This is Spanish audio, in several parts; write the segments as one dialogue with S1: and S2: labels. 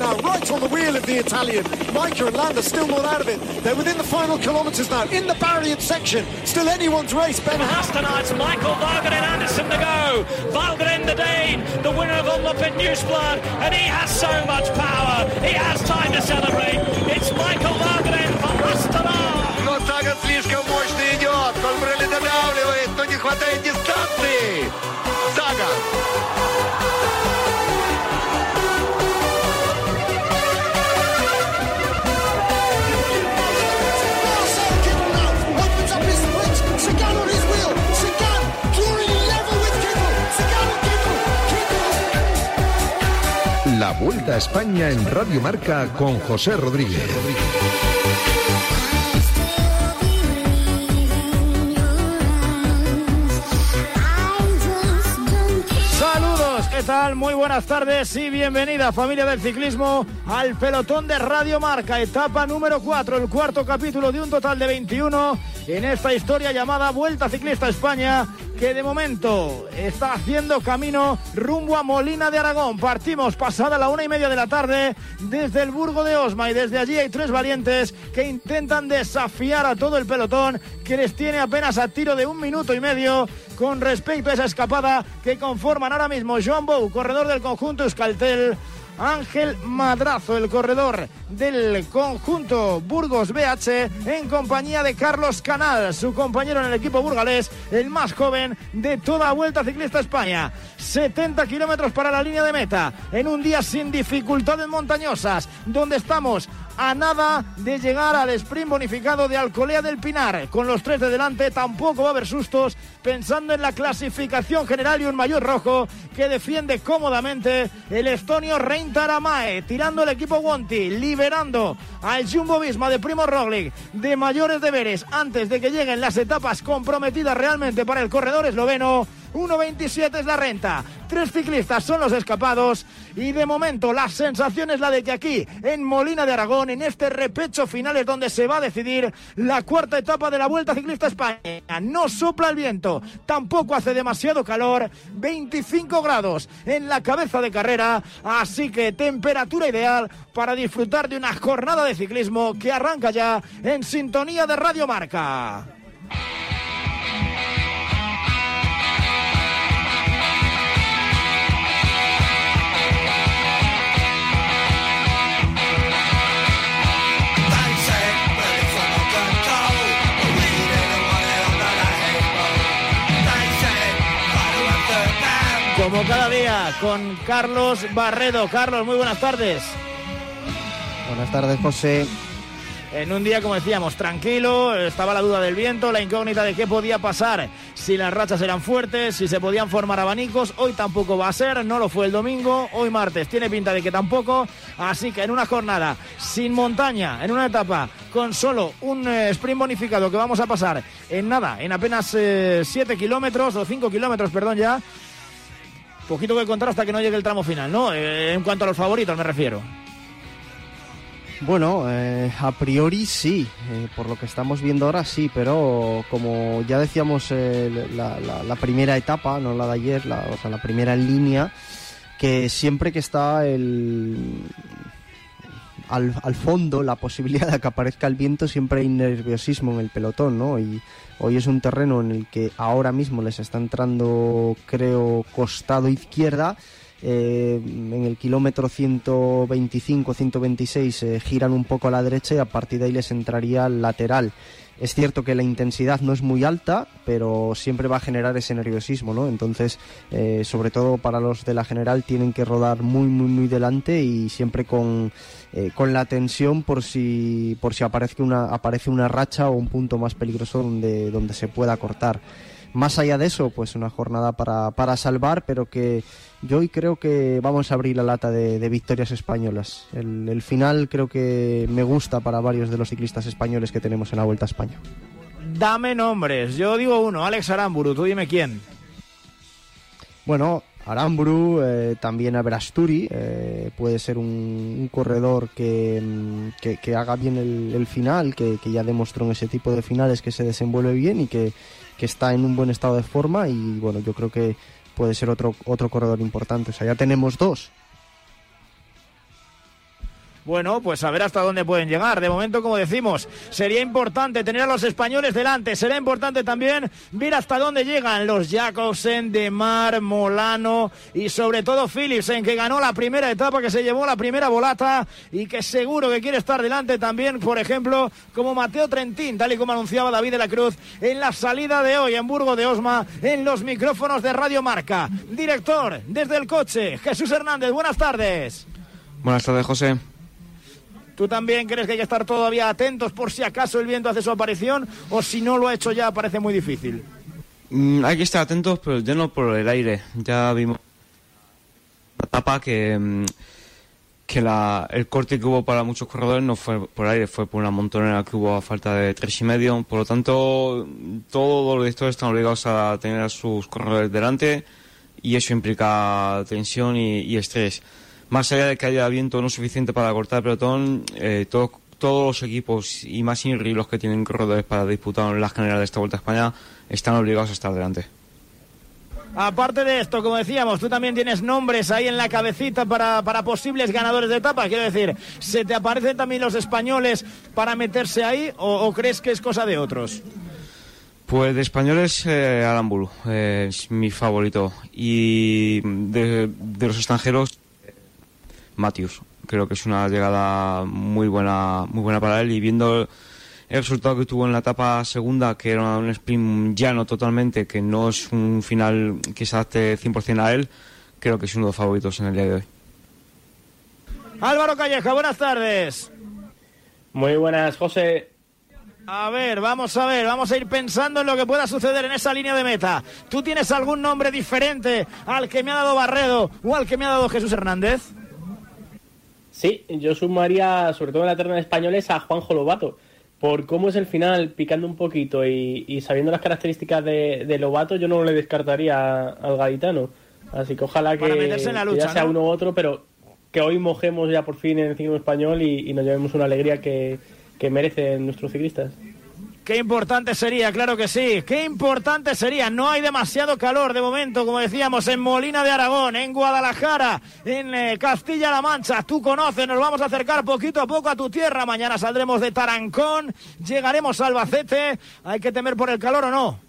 S1: now, right on the wheel of the Italian. Micah and Landa still not out of it. They're within the final kilometres now, in the barrier section. Still anyone's race. Ben
S2: Hastenarts, Michael Valgren Anderson to go. Valgren the Dane, the winner of Umlop in Newsblood, and he has so much power. He has time to celebrate. It's Michael Valgren from Hastenarts.
S3: Но Саган слишком мощно идет. Колбрелли додавливает, но не хватает дистанции.
S4: Vuelta a España en Radio Marca con José Rodríguez.
S5: Saludos, ¿qué tal? Muy buenas tardes y bienvenida familia del ciclismo al pelotón de Radio Marca, etapa número 4, el cuarto capítulo de un total de 21 en esta historia llamada Vuelta Ciclista España que de momento está haciendo camino rumbo a Molina de Aragón. Partimos pasada la una y media de la tarde desde el Burgo de Osma y desde allí hay tres valientes que intentan desafiar a todo el pelotón que les tiene apenas a tiro de un minuto y medio con respecto a esa escapada que conforman ahora mismo Joan Bou, corredor del conjunto Euskaltel, Ángel Madrazo, el corredor del conjunto Burgos BH, en compañía de Carlos Canal, su compañero en el equipo burgalés, el más joven de toda Vuelta Ciclista España. 70 kilómetros para la línea de meta, en un día sin dificultades montañosas, donde estamos a nada de llegar al sprint bonificado de Alcolea del Pinar. Con los tres de delante tampoco va a haber sustos, pensando en la clasificación general y un mayor rojo que defiende cómodamente el estonio Reintaramae, tirando el equipo Wonti, liberando al Jumbo Visma de Primo Roglic de mayores deberes antes de que lleguen las etapas comprometidas realmente para el corredor esloveno. 1.27 es la renta. Tres ciclistas son los escapados y de momento la sensación es la de que aquí, en Molina de Aragón, en este repecho final es donde se va a decidir la cuarta etapa de la Vuelta Ciclista España. No sopla el viento, tampoco hace demasiado calor, 25 grados en la cabeza de carrera, así que temperatura ideal para disfrutar de una jornada de ciclismo que arranca ya en sintonía de Radio Marca. Como cada día, con Carlos Barredo. Carlos, muy buenas tardes.
S6: Buenas tardes, José.
S5: En un día, como decíamos, tranquilo, estaba la duda del viento, la incógnita de qué podía pasar, si las rachas eran fuertes, si se podían formar abanicos. Hoy tampoco va a ser, no lo fue el domingo, hoy martes tiene pinta de que tampoco. Así que en una jornada sin montaña, en una etapa con solo un eh, sprint bonificado que vamos a pasar en nada, en apenas 7 kilómetros o 5 kilómetros, perdón ya. Poquito que contar hasta que no llegue el tramo final, ¿no? Eh, en cuanto a los favoritos me refiero.
S6: Bueno, eh, a priori sí, eh, por lo que estamos viendo ahora sí, pero como ya decíamos la, primera etapa, no la de ayer, o sea, la primera línea, que siempre que está el, al, al fondo la posibilidad de que aparezca el viento, siempre hay nerviosismo en el pelotón, ¿no? Y hoy es un terreno en el que ahora mismo les está entrando, creo, costado izquierda. Eh, en el kilómetro 125-126 eh, giran un poco a la derecha y a partir de ahí les entraría lateral. Es cierto que la intensidad no es muy alta, pero siempre va a generar ese nerviosismo, ¿no? Entonces, eh, sobre todo para los de la general, tienen que rodar muy, muy, muy delante y siempre con, con la tensión por si, por si aparece, una, aparece una racha o un punto más peligroso donde, donde se pueda cortar. Más allá de eso, pues una jornada para, para salvar, pero que yo hoy creo que vamos a abrir la lata de, de victorias españolas. El, el final creo que me gusta para varios de los ciclistas españoles que tenemos en la Vuelta a España.
S5: Dame nombres. Yo digo uno, Alex Aramburu, tú dime quién.
S6: Bueno, Aramburu, eh, también Aberasturi, eh, puede ser un, un corredor que, mm, que, que haga bien el, el final, que, que ya demostró en ese tipo de finales que se desenvuelve bien y que, que está en un buen estado de forma y bueno, yo creo que puede ser otro, otro corredor importante. O sea, ya tenemos dos.
S5: Bueno, pues a ver hasta dónde pueden llegar. De momento, como decimos, sería importante tener a los españoles delante. Será importante también ver hasta dónde llegan los Jacobsen, De Mar, Molano y sobre todo Philipsen, que ganó la primera etapa, que se llevó la primera volata y que seguro que quiere estar delante también, por ejemplo, como Mateo Trentín, tal y como anunciaba David de la Cruz en la salida de hoy en Burgo de Osma, en los micrófonos de Radio Marca. Director, desde el coche, Jesús Hernández, buenas tardes.
S7: Buenas tardes, José.
S5: ¿Tú también crees que hay que estar todavía atentos por si acaso el viento hace su aparición o si no lo ha hecho ya parece muy difícil?
S7: Mm, hay que estar atentos, pero ya no por el aire. Ya vimos la etapa que, mm, que la, el corte que hubo para muchos corredores no fue por aire, fue por una montonera que hubo a falta de tres y medio. Por lo tanto, todos los directores están obligados a tener a sus corredores delante y eso implica tensión y estrés más allá de que haya viento no suficiente para cortar el pelotón, eh, todos los equipos y más INRI los que tienen corredores para disputar las generales de esta Vuelta a España están obligados a estar delante.
S5: Aparte de esto, como decíamos, tú también tienes nombres ahí en la cabecita para, posibles ganadores de etapa. Quiero decir, ¿se te aparecen también los españoles para meterse ahí o, crees que es cosa de otros?
S7: Pues de españoles, eh, Aramburu eh, es mi favorito. Y de los extranjeros, Matthews. Creo que es una llegada muy buena, muy buena para él y viendo el resultado que tuvo en la etapa segunda, que era un sprint llano totalmente, que no es un final que se adapte 100% a él, creo que es uno de los favoritos en el día de hoy.
S5: Álvaro Calleja, buenas tardes.
S8: Muy buenas, José.
S5: A ver, vamos a ver, vamos a ir pensando en lo que pueda suceder en esa línea de meta. ¿Tú tienes algún nombre diferente al que me ha dado Barredo o al que me ha dado Jesús Hernández?
S8: Sí, yo sumaría, sobre todo en la terna de españoles, a Juanjo Lobato. Por cómo es el final, picando un poquito y, sabiendo las características de, Lobato, yo no le descartaría al gaditano. Así que ojalá que, ya sea uno u otro, pero que hoy mojemos ya por fin en el ciclo español y, nos llevemos una alegría que, que merecen nuestros ciclistas.
S5: Qué importante sería, claro que sí. Qué importante sería. No hay demasiado calor de momento, como decíamos, en Molina de Aragón, en Guadalajara, en eh, Castilla-La Mancha. Tú conoces, nos vamos a acercar poquito a poco a tu tierra. Mañana saldremos de Tarancón, llegaremos a Albacete. ¿Hay que temer por el calor o no?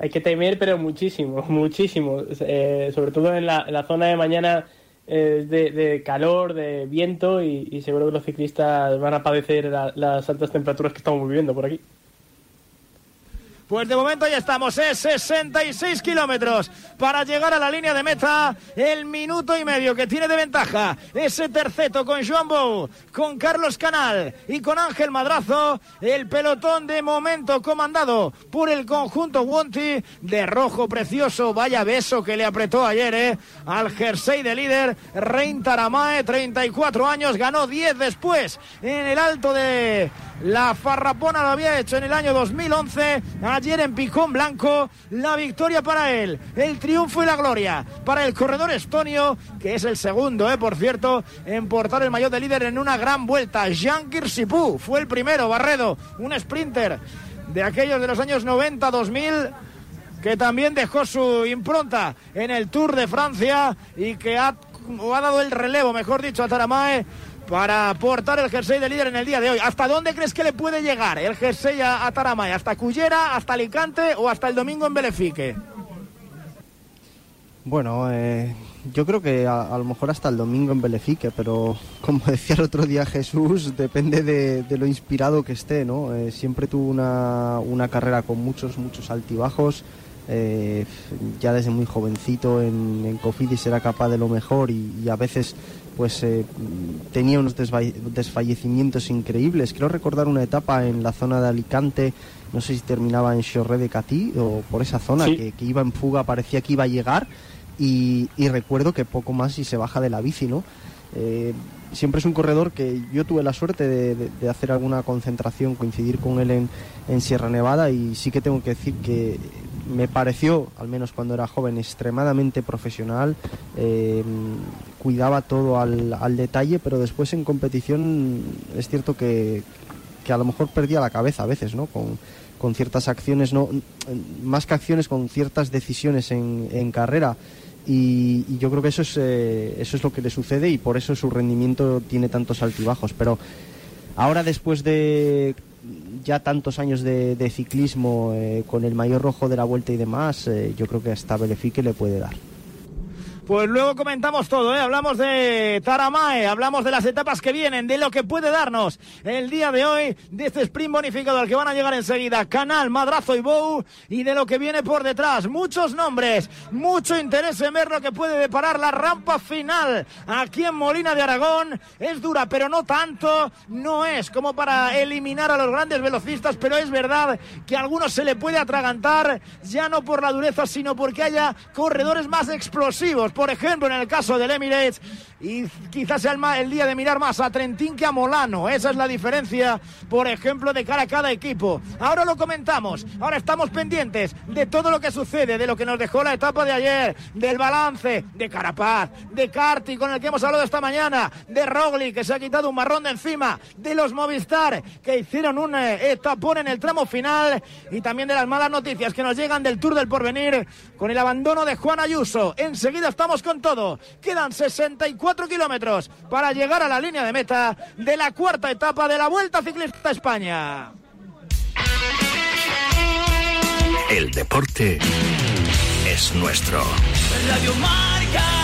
S8: Hay que temer, pero muchísimo, muchísimo. Eh, sobre todo en la, en la zona de mañana de, calor, de viento y, seguro que los ciclistas van a padecer las altas temperaturas que estamos viviendo por aquí.
S5: Pues de momento ya estamos, es 66 kilómetros para llegar a la línea de meta. El minuto y medio que tiene de ventaja ese terceto con Joan Bou, con Carlos Canal y con Ángel Madrazo. El pelotón de momento comandado por el conjunto Wonti de rojo precioso. Vaya beso que le apretó ayer eh, al jersey de líder. Rein Taramae, 34 años, ganó 10 después en el alto de la Farrapona lo había hecho en el año 2011. Ayer en Picón Blanco, la victoria para él, el triunfo y la gloria para el corredor estonio, que es el segundo, eh, por cierto, en portar el mayor de líder en una gran vuelta. Jean Kirsipou fue el primero, Barredo, un sprinter de aquellos de los años 90-2000 que también dejó su impronta en el Tour de Francia y que ha, ha dado el relevo, mejor dicho, a Taramae para portar el jersey de líder en el día de hoy. ¿Hasta dónde crees que le puede llegar el jersey a, Taramay? ¿Hasta Cullera, hasta Alicante o hasta el domingo en Belefique?
S6: Bueno, eh, yo creo que a, lo mejor hasta el domingo en Belefique, pero como decía el otro día Jesús, depende de, lo inspirado que esté, ¿no? Eh, siempre tuvo una, carrera con muchos, muchos altibajos. Eh, ya desde muy jovencito en, en Cofidis era capaz de lo mejor y a veces pues eh, tenía unos desfallecimientos increíbles. Quiero recordar una etapa en la zona de Alicante, no sé si terminaba en Chorré de Catí o por esa zona, que, iba en fuga, parecía que iba a llegar y, recuerdo que poco más y se baja de la bici, ¿no? Eh, siempre es un corredor que yo tuve la suerte de, hacer alguna concentración, coincidir con él en, Sierra Nevada y sí que tengo que decir que me pareció, al menos cuando era joven, extremadamente profesional, eh, cuidaba todo al, detalle, pero después en competición es cierto que, a lo mejor perdía la cabeza a veces, ¿no? Con, ciertas acciones, no más que acciones, con ciertas decisiones en, carrera. Y, y yo creo que eso es, eh, eso es lo que le sucede y por eso su rendimiento tiene tantos altibajos. Pero ahora después de ya tantos años de, de ciclismo eh, con el mayor rojo de la vuelta y demás, eh, yo creo que hasta Belefique le puede dar.
S5: Pues luego comentamos todo, ¿eh? hablamos de Taramae, hablamos de las etapas que vienen, de lo que puede darnos el día de hoy, de este sprint bonificado al que van a llegar enseguida, Canal, Madrazo y Bow, y de lo que viene por detrás. Muchos nombres, mucho interés en ver lo que puede deparar la rampa final aquí en Molina de Aragón. Es dura, pero no tanto, no es como para eliminar a los grandes velocistas, pero es verdad que a algunos se le puede atragantar, ya no por la dureza, sino porque haya corredores más explosivos por ejemplo, en el caso del Emirates, y quizás sea el, día de mirar más a Trentín que a Molano. Esa es la diferencia, por ejemplo, de cara a cada equipo. Ahora lo comentamos, ahora estamos pendientes de todo lo que sucede, de lo que nos dejó la etapa de ayer, del balance, de Carapaz, de Carti, con el que hemos hablado esta mañana, de Rogli, que se ha quitado un marrón de encima, de los Movistar, que hicieron un eh, etapón en el tramo final, y también de las malas noticias que nos llegan del Tour del Porvenir, con el abandono de Juan Ayuso. Enseguida estamos con todo. Quedan 64 kilómetros para llegar a la línea de meta de la cuarta etapa de la Vuelta Ciclista a España.
S9: El deporte es nuestro.
S2: Radio Marca.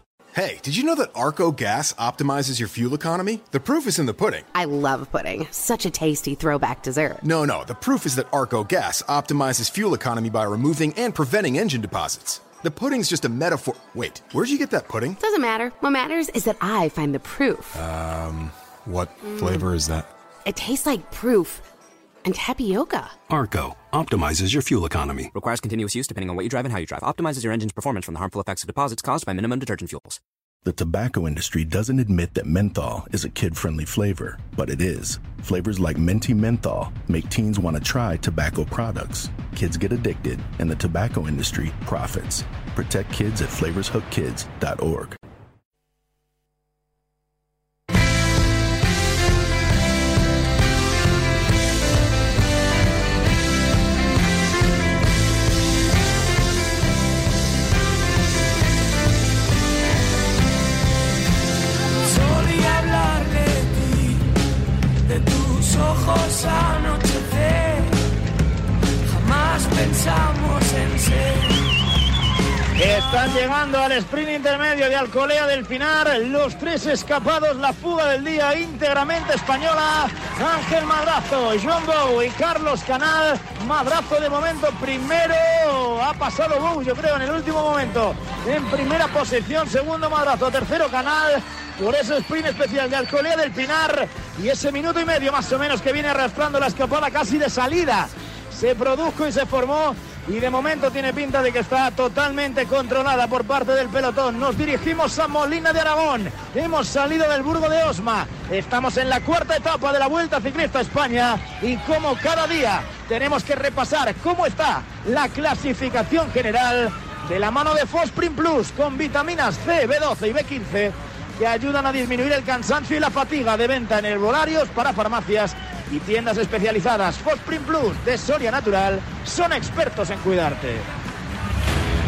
S10: Hey, did you know that Arco Gas optimizes your fuel economy? The proof is in the pudding.
S11: I love pudding. Such a tasty throwback dessert.
S10: No, no, the proof is that Arco Gas optimizes fuel economy by removing and preventing engine deposits. The pudding's just a metaphor. Wait, where'd you get that pudding?
S11: Doesn't matter. What matters is that I find the proof.
S10: Um, what flavor is that?
S11: It tastes like proof and tapioca.
S9: Arco optimizes your fuel economy.
S12: Requires continuous use depending on what you drive and how you drive. Optimizes your engine's performance from the harmful effects of deposits caused by minimum detergent fuels.
S13: The tobacco industry doesn't admit that menthol is a kid friendly flavor, but it is. Flavors like Menti Menthol make teens want to try tobacco products. Kids get addicted, and the tobacco industry profits. Protect kids at flavorshookkids.org.
S2: anochecer. Jamás pensamos en ser.
S5: Están llegando al sprint intermedio de Alcolea del Pinar. Los tres escapados, la fuga del día íntegramente española. Ángel Madrazo, John Bow y Carlos Canal. Madrazo de momento primero. Ha pasado Bow, yo creo, en el último momento. En primera posición, segundo Madrazo, tercero Canal. Por ese sprint especial de Alcolea del Pinar. Y ese minuto y medio más o menos que viene arrastrando la escapada casi de salida se produjo y se formó y de momento tiene pinta de que está totalmente controlada por parte del pelotón. Nos dirigimos a Molina de Aragón. Hemos salido del Burgo de Osma. Estamos en la cuarta etapa de la Vuelta Ciclista España y como cada día tenemos que repasar cómo está la clasificación general de la mano de Fosprin Plus con vitaminas C, B12 y B15 que ayudan a disminuir el cansancio y la fatiga de venta en herbolarios para farmacias y tiendas especializadas. Fosprin Plus de Soria Natural son expertos en cuidarte.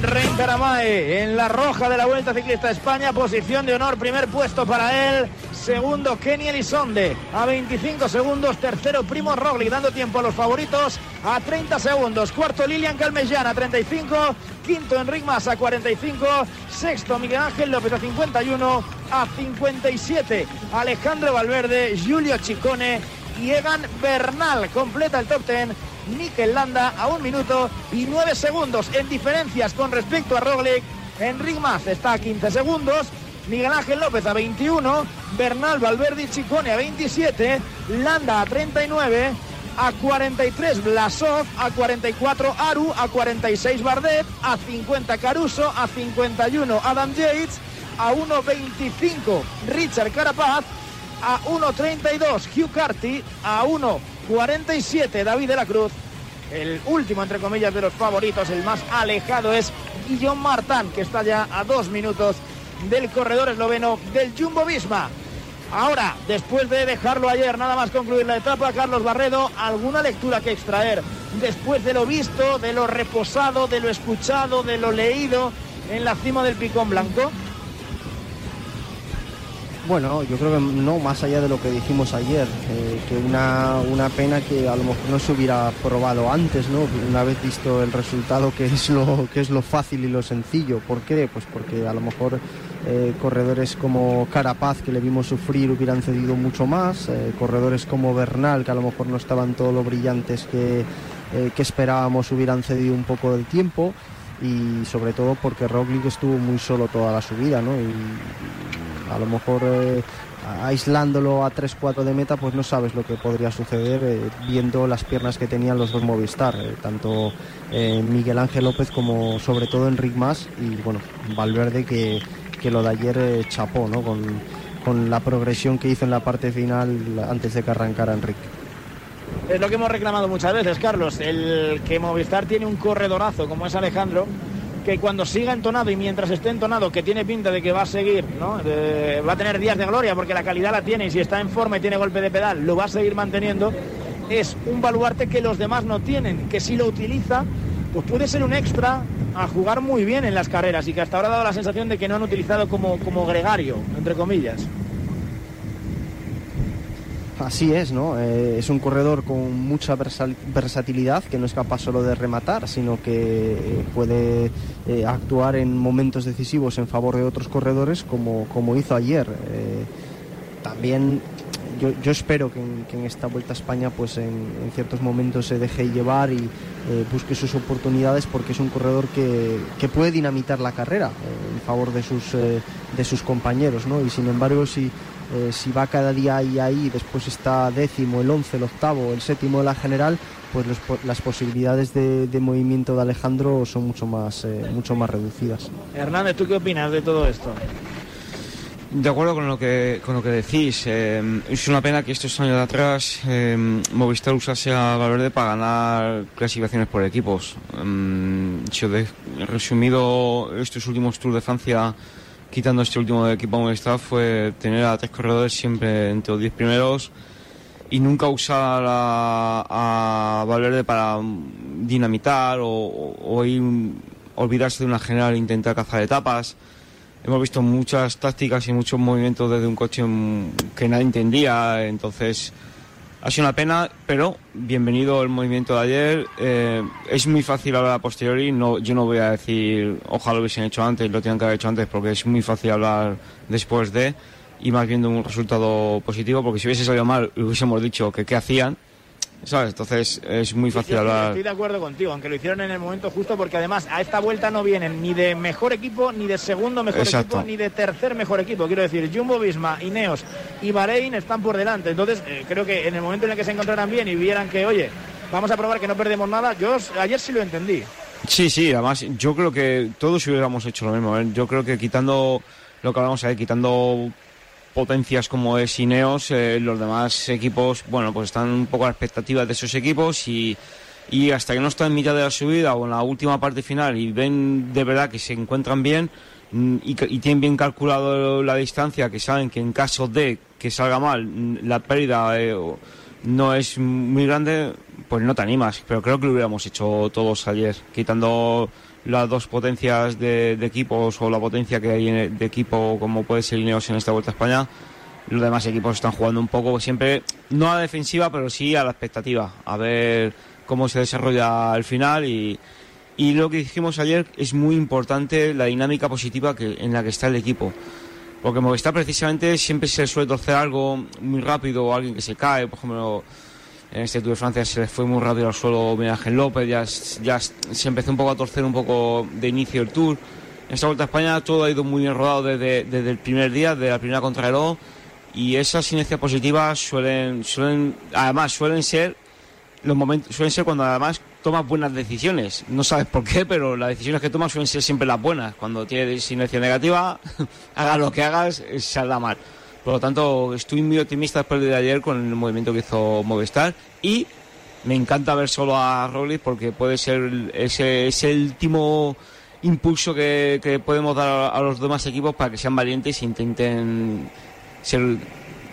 S5: Con en la roja de la Vuelta Ciclista España, posición de honor, primer puesto para él, segundo Kenny Elizonde a 25 segundos, tercero Primo Roglic dando tiempo a los favoritos a 30 segundos, cuarto Lilian Calmellán a 35, quinto Enric Mas a 45, sexto Miguel Ángel López a 51, a 57 Alejandro Valverde, Julio Chicone y Egan Bernal. Completa el top 10 Mikel Landa a un minuto y nueve segundos en diferencias con respecto a Roglic. Enric Mas está a 15 segundos. Miguel Ángel López a 21, Bernal Valverde y Chicone a 27, Landa a 39, a 43 Blasov, a 44 Aru, a 46 Bardet, a 50 Caruso, a 51 Adam Yates, a 1.25 Richard Carapaz, a 1.32 Hugh Carty, a 1.47 David de la Cruz. El último, entre comillas, de los favoritos, el más alejado es Guillaume Martin, que está ya a dos minutos del corredor esloveno del Jumbo Visma. Ahora, después de dejarlo ayer, nada más concluir la etapa, Carlos Barredo, ¿alguna lectura que extraer después de lo visto, de lo reposado, de lo escuchado, de lo leído en la cima del Picón Blanco?
S6: Bueno, yo creo que no, más allá de lo que dijimos ayer, eh, que una, una pena que a lo mejor no se hubiera probado antes, ¿no? Una vez visto el resultado, que es lo, que es lo fácil y lo sencillo. ¿Por qué? Pues porque a lo mejor eh, corredores como Carapaz, que le vimos sufrir, hubieran cedido mucho más, eh, corredores como Bernal, que a lo mejor no estaban todos lo brillantes que, que esperábamos, hubieran cedido un poco del tiempo y sobre todo porque Roglic estuvo muy solo toda la subida, ¿no? A lo mejor eh, aislándolo a 3-4 de meta, pues no sabes lo que podría suceder eh, viendo las piernas que tenían los dos Movistar, eh, tanto Miguel Ángel López como sobre todo Enric Mas y bueno, Valverde que, que lo de ayer chapó, ¿no? Con, con la progresión que hizo en la parte final antes de que arrancara Enrique.
S5: Es lo que hemos reclamado muchas veces, Carlos, el que Movistar tiene un corredorazo como es Alejandro, que cuando siga entonado y mientras esté entonado, que tiene pinta de que va a seguir, ¿no? Va a tener días de gloria porque la calidad la tiene y si está en forma y tiene golpe de pedal, lo va a seguir manteniendo. Es un baluarte que los demás no tienen, que si lo utiliza, pues puede ser un extra a jugar muy bien en las carreras y que hasta ahora ha dado la sensación de que no han utilizado como, como gregario, entre comillas.
S6: Así es, ¿no? Eh, es un corredor con mucha versatilidad, que no es capaz solo de rematar, sino que eh, puede eh, actuar en momentos decisivos en favor de otros corredores, como, como hizo ayer. también yo, espero que en, esta Vuelta a España, pues en, en, ciertos momentos se deje llevar y busque sus oportunidades, porque es un corredor que, que puede dinamitar la carrera en favor de sus, de sus compañeros, ¿no? Y sin embargo, si eh, si va cada día ahí ahí, después está décimo, el once, el octavo, el séptimo de la general, pues los, las posibilidades de, de, movimiento de Alejandro son mucho más, eh, mucho más reducidas.
S5: Hernández, ¿tú qué opinas de todo esto?
S7: De acuerdo con lo que, con lo que decís, eh, es una pena que estos años de atrás eh, Movistar usase a Valverde para ganar clasificaciones por equipos. Eh, si os he resumido estos últimos Tours de Francia quitando este último equipo Movistar, fue tener a tres corredores siempre entre los diez primeros y nunca usar a, a Valverde para dinamitar o, o, ir, olvidarse de una general e intentar cazar etapas. Hemos visto muchas tácticas y muchos movimientos desde un coche que nadie entendía, entonces ha sido una pena, pero bienvenido el movimiento de ayer. Eh, es muy fácil hablar a posteriori. No, yo no voy a decir, ojalá lo hubiesen hecho antes, lo tenían que haber hecho antes, porque es muy fácil hablar después de y más viendo un resultado positivo, porque si hubiese salido mal, hubiésemos dicho que qué hacían. ¿Sabes? Entonces es muy fácil hablar.
S5: Estoy de acuerdo contigo, aunque lo hicieron en el momento justo, porque además a esta vuelta no vienen ni de mejor equipo, ni de segundo mejor
S7: Exacto.
S5: equipo, ni de tercer mejor equipo. Quiero decir, Jumbo Visma, Ineos y Bahrein están por delante. Entonces, eh, creo que en el momento en el que se encontraran bien y vieran que, oye, vamos a probar que no perdemos nada, yo ayer sí lo entendí.
S7: Sí, sí, además yo creo que todos hubiéramos hecho lo mismo. ¿eh? Yo creo que quitando lo que hablamos ahí, quitando potencias como es Ineos, eh, los demás equipos, bueno, pues están un poco a la expectativa de esos equipos y, y hasta que no están en mitad de la subida o en la última parte final y ven de verdad que se encuentran bien mm, y, tienen bien calculado la distancia, que saben que en caso de que salga mal mm, la pérdida eh, no es muy grande, pues no te animas. Pero creo que lo hubiéramos hecho todos ayer, quitando las dos potencias de, de equipos o la potencia que hay de equipo como puede ser Ineos en esta Vuelta a España. Los demás equipos están jugando un poco siempre, no a la defensiva, pero sí a la expectativa, a ver cómo se desarrolla el final y, y lo que dijimos ayer es muy importante la dinámica positiva que, en la que está el equipo. Porque Movistar precisamente siempre se suele torcer algo muy rápido o alguien que se cae, por ejemplo, en este Tour de Francia se le fue muy rápido al suelo Ángel López, ya, ya se empezó un poco a torcer un poco de inicio el Tour. En esta Vuelta a España todo ha ido muy bien rodado desde, desde el primer día, de la primera contrarreloj, y esas inercias positivas suelen, suelen, además suelen ser los momentos suelen ser cuando además tomas buenas decisiones. No sabes por qué, pero las decisiones que tomas suelen ser siempre las buenas. Cuando tienes inercia negativa, hagas lo que hagas, eh, saldrá mal. Por lo tanto, estoy muy optimista después de ayer con el movimiento que hizo Movistar y me encanta ver solo a Roglic porque puede ser ese, ese último impulso que, que podemos dar a, a los demás equipos para que sean valientes e intenten ser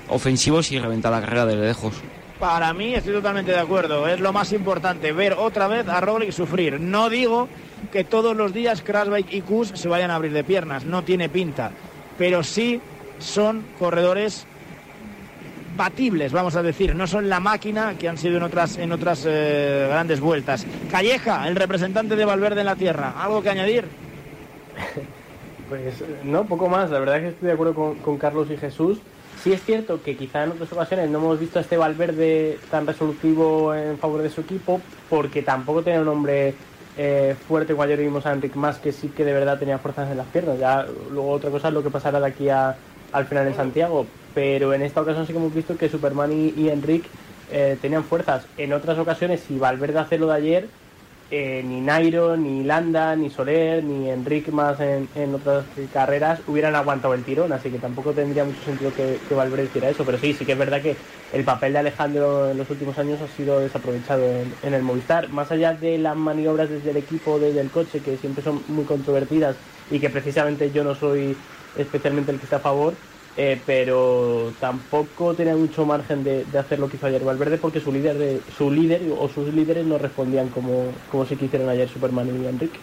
S7: ofensivos y reventar la carrera de lejos.
S5: Para mí estoy totalmente de acuerdo. Es lo más importante, ver otra vez a Roglic sufrir. No digo que todos los días Krasbike y Kus se vayan a abrir de piernas, no tiene pinta. Pero sí son corredores batibles, vamos a decir. No son la máquina que han sido en otras, en otras eh, grandes vueltas. Calleja, el representante de Valverde en la tierra. ¿Algo que añadir?
S8: Pues no, poco más. La verdad es que estoy de acuerdo con, Carlos y Jesús. Sí es cierto que quizá en otras ocasiones no hemos visto a este Valverde tan resolutivo en favor de su equipo, porque tampoco tenía un hombre eh, fuerte como ayer vimos a Enric Más, que sí que de verdad tenía fuerzas en las piernas. Ya luego otra cosa es lo que pasará de aquí a- al final en Santiago. Pero en esta ocasión sí que hemos visto que Superman y, y Enric eh, tenían fuerzas. En otras ocasiones, si Valverde hace lo de ayer, eh, ni Nairo, ni Landa, ni Soler, ni Enrique más en, otras carreras hubieran aguantado el tirón, así que tampoco tendría mucho sentido que, que Valverde hiciera eso, pero sí, sí que es verdad que el papel de Alejandro en los últimos años ha sido desaprovechado en, en el Movistar, más allá de las maniobras desde el equipo, desde el coche, que siempre son muy controvertidas y que precisamente yo no soy especialmente el que está a favor, eh, pero tampoco tenía mucho margen de, de hacer lo que hizo ayer Valverde porque su líder de, su líder o sus líderes no respondían como, como sí que hicieron ayer Superman y Enrique.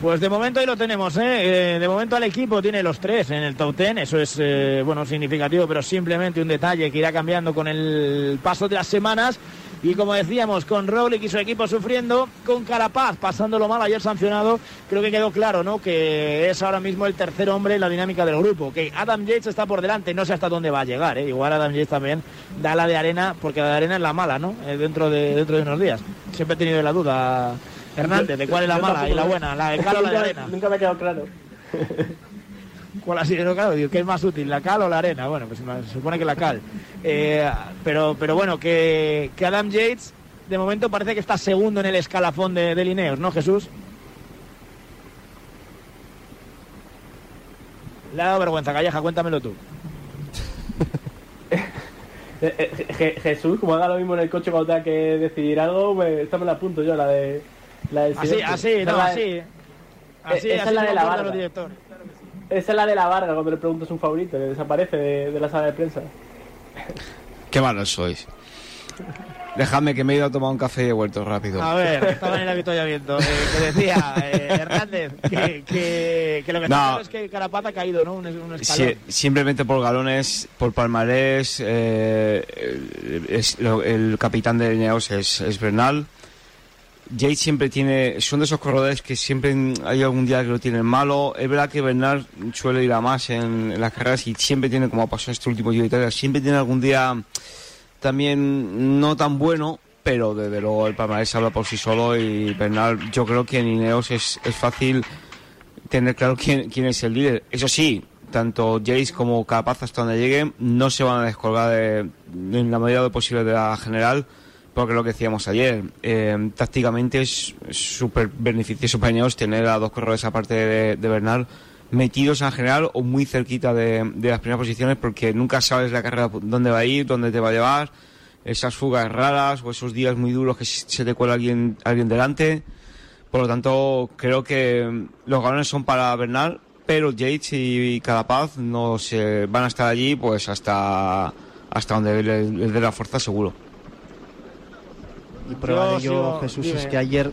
S5: Pues de momento ahí lo tenemos, ¿eh? Eh, De momento al equipo tiene los tres en el top eso es, bueno, significativo, pero simplemente un detalle que irá cambiando con el paso de las semanas. Y como decíamos, con Roglic y su equipo sufriendo, con Carapaz pasándolo mal ayer sancionado, creo que quedó claro, ¿no? Que es ahora mismo el tercer hombre en la dinámica del grupo, que Adam Yates está por delante, no sé hasta dónde va a llegar, ¿eh? Igual Adam Yates también da la de arena, porque la de arena es la mala, ¿no? Eh, dentro, de, dentro de unos días. Siempre he tenido la duda, Hernández, de cuál es la mala y la
S8: lo-
S5: buena, la de cal o la de arena.
S8: Nunca me ha quedado claro.
S5: ¿Cuál ha sido? Claro, digo, ¿qué es más útil, la cal o la arena? Bueno, pues se supone que la cal. Eh, pero, pero bueno, que, que Adam Yates de momento parece que está segundo en el escalafón de, de Lineos, ¿no, Jesús? Le ha dado vergüenza, Calleja, cuéntamelo tú.
S8: Eh, eh, Je- Jesús, como haga lo mismo en el coche cuando tenga que decidir algo, me, esta me la apunto yo, la de... La
S5: Así, así, no, así. Así,
S8: Eh, esa
S5: así
S8: es la de la barba.
S5: los directores.
S8: Esa es la de la Varga, cuando le preguntas un favorito, que desaparece de, de la sala de prensa.
S7: Qué malos sois. Dejadme que me he ido a tomar un café y he vuelto rápido.
S5: A ver, estaba en el avituallamiento. Eh, que decía eh, Hernández que, que, que lo que
S7: No.
S5: está claro es que Carapaz ha caído, ¿no? Un, un escalón.
S7: Sí, simplemente por galones, por palmarés, eh, es, lo- el capitán de Ineos es, es Bernal. Jade siempre tiene, son de esos corredores que siempre hay algún día que lo tienen malo. Es verdad que Bernal suele ir a más en, las carreras y siempre tiene, como pasó este último Giro de Italia, siempre tiene algún día también no tan bueno, pero desde luego el palmarés habla por sí solo y Bernal, yo creo que en Ineos es, es fácil tener claro quién, quién es el líder. Eso sí, tanto Jace como Capaz hasta donde lleguen no se van a descolgar de, en la medida de lo posible de la general, porque lo que decíamos ayer, eh, tácticamente es súper beneficioso para ellos tener a dos corredores aparte de, de Bernal metidos en general o muy cerquita de, de las primeras posiciones porque nunca sabes la carrera dónde va a ir, dónde te va a llevar, esas fugas raras o esos días muy duros que se te cuela alguien, alguien delante. Por lo tanto, creo que los galones son para Bernal, pero Yates y Carapaz no se van a estar allí pues hasta hasta donde les les dé la fuerza seguro.
S6: Y prueba
S5: Yo
S6: de ello,
S5: sigo-
S6: Jesús,
S5: dime.
S6: es que ayer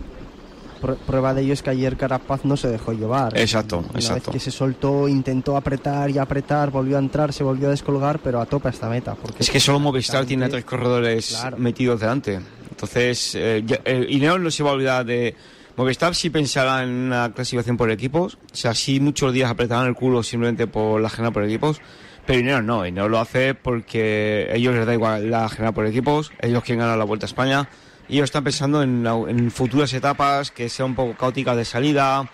S6: pr- prueba de ello es que ayer Carapaz no se dejó llevar.
S7: Exacto,
S6: Una
S7: exacto.
S6: vez que se soltó, intentó apretar y apretar, volvió a entrar, se volvió a descolgar, pero a tope hasta meta. Porque
S7: Es que solo Movistar tiene tres corredores
S6: Claro.
S7: metidos delante. Entonces, eh, ya- eh, Ineos no se va a olvidar de... Movistar sí pensará en una clasificación por equipos. O sea, sí muchos días apretarán el culo simplemente por la general por equipos. Pero Ineos no. Ineos lo hace porque a ellos les da igual la general por equipos. Ellos quieren ganar la Vuelta a España. Y ellos están pensando en, en futuras etapas que sean un poco caóticas de salida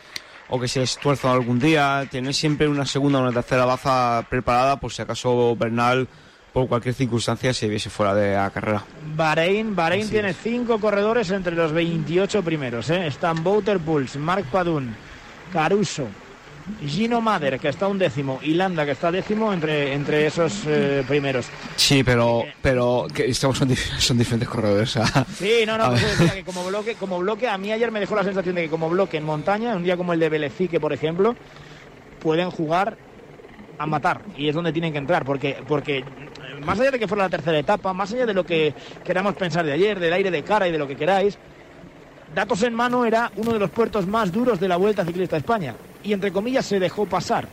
S7: o que se les tuerzan algún día. Tener siempre una segunda o una tercera baza preparada por si acaso Bernal por cualquier circunstancia se viese fuera de la carrera.
S5: Bahrein, Bahrein
S7: Así
S5: tiene
S7: es.
S5: cinco corredores entre los 28 primeros. ¿eh? Están Bouter Puls, Mark Padun, Caruso, Gino Mader, que está un décimo, y Landa, que está décimo entre, entre esos eh, primeros.
S7: Sí, pero pero que estamos son, son diferentes corredores.
S5: Sí, no, no, pues que como bloque, como bloque, a mí ayer me dejó la sensación de que como bloque en montaña, un día como el de Belefique, por ejemplo, pueden jugar a matar y es donde tienen que entrar, porque, porque eh, más allá de que fuera la tercera etapa, más allá de lo que queramos pensar de ayer, del aire de cara y de lo que queráis, datos en mano era uno de los puertos más duros de la Vuelta Ciclista a España y entre comillas se dejó pasar.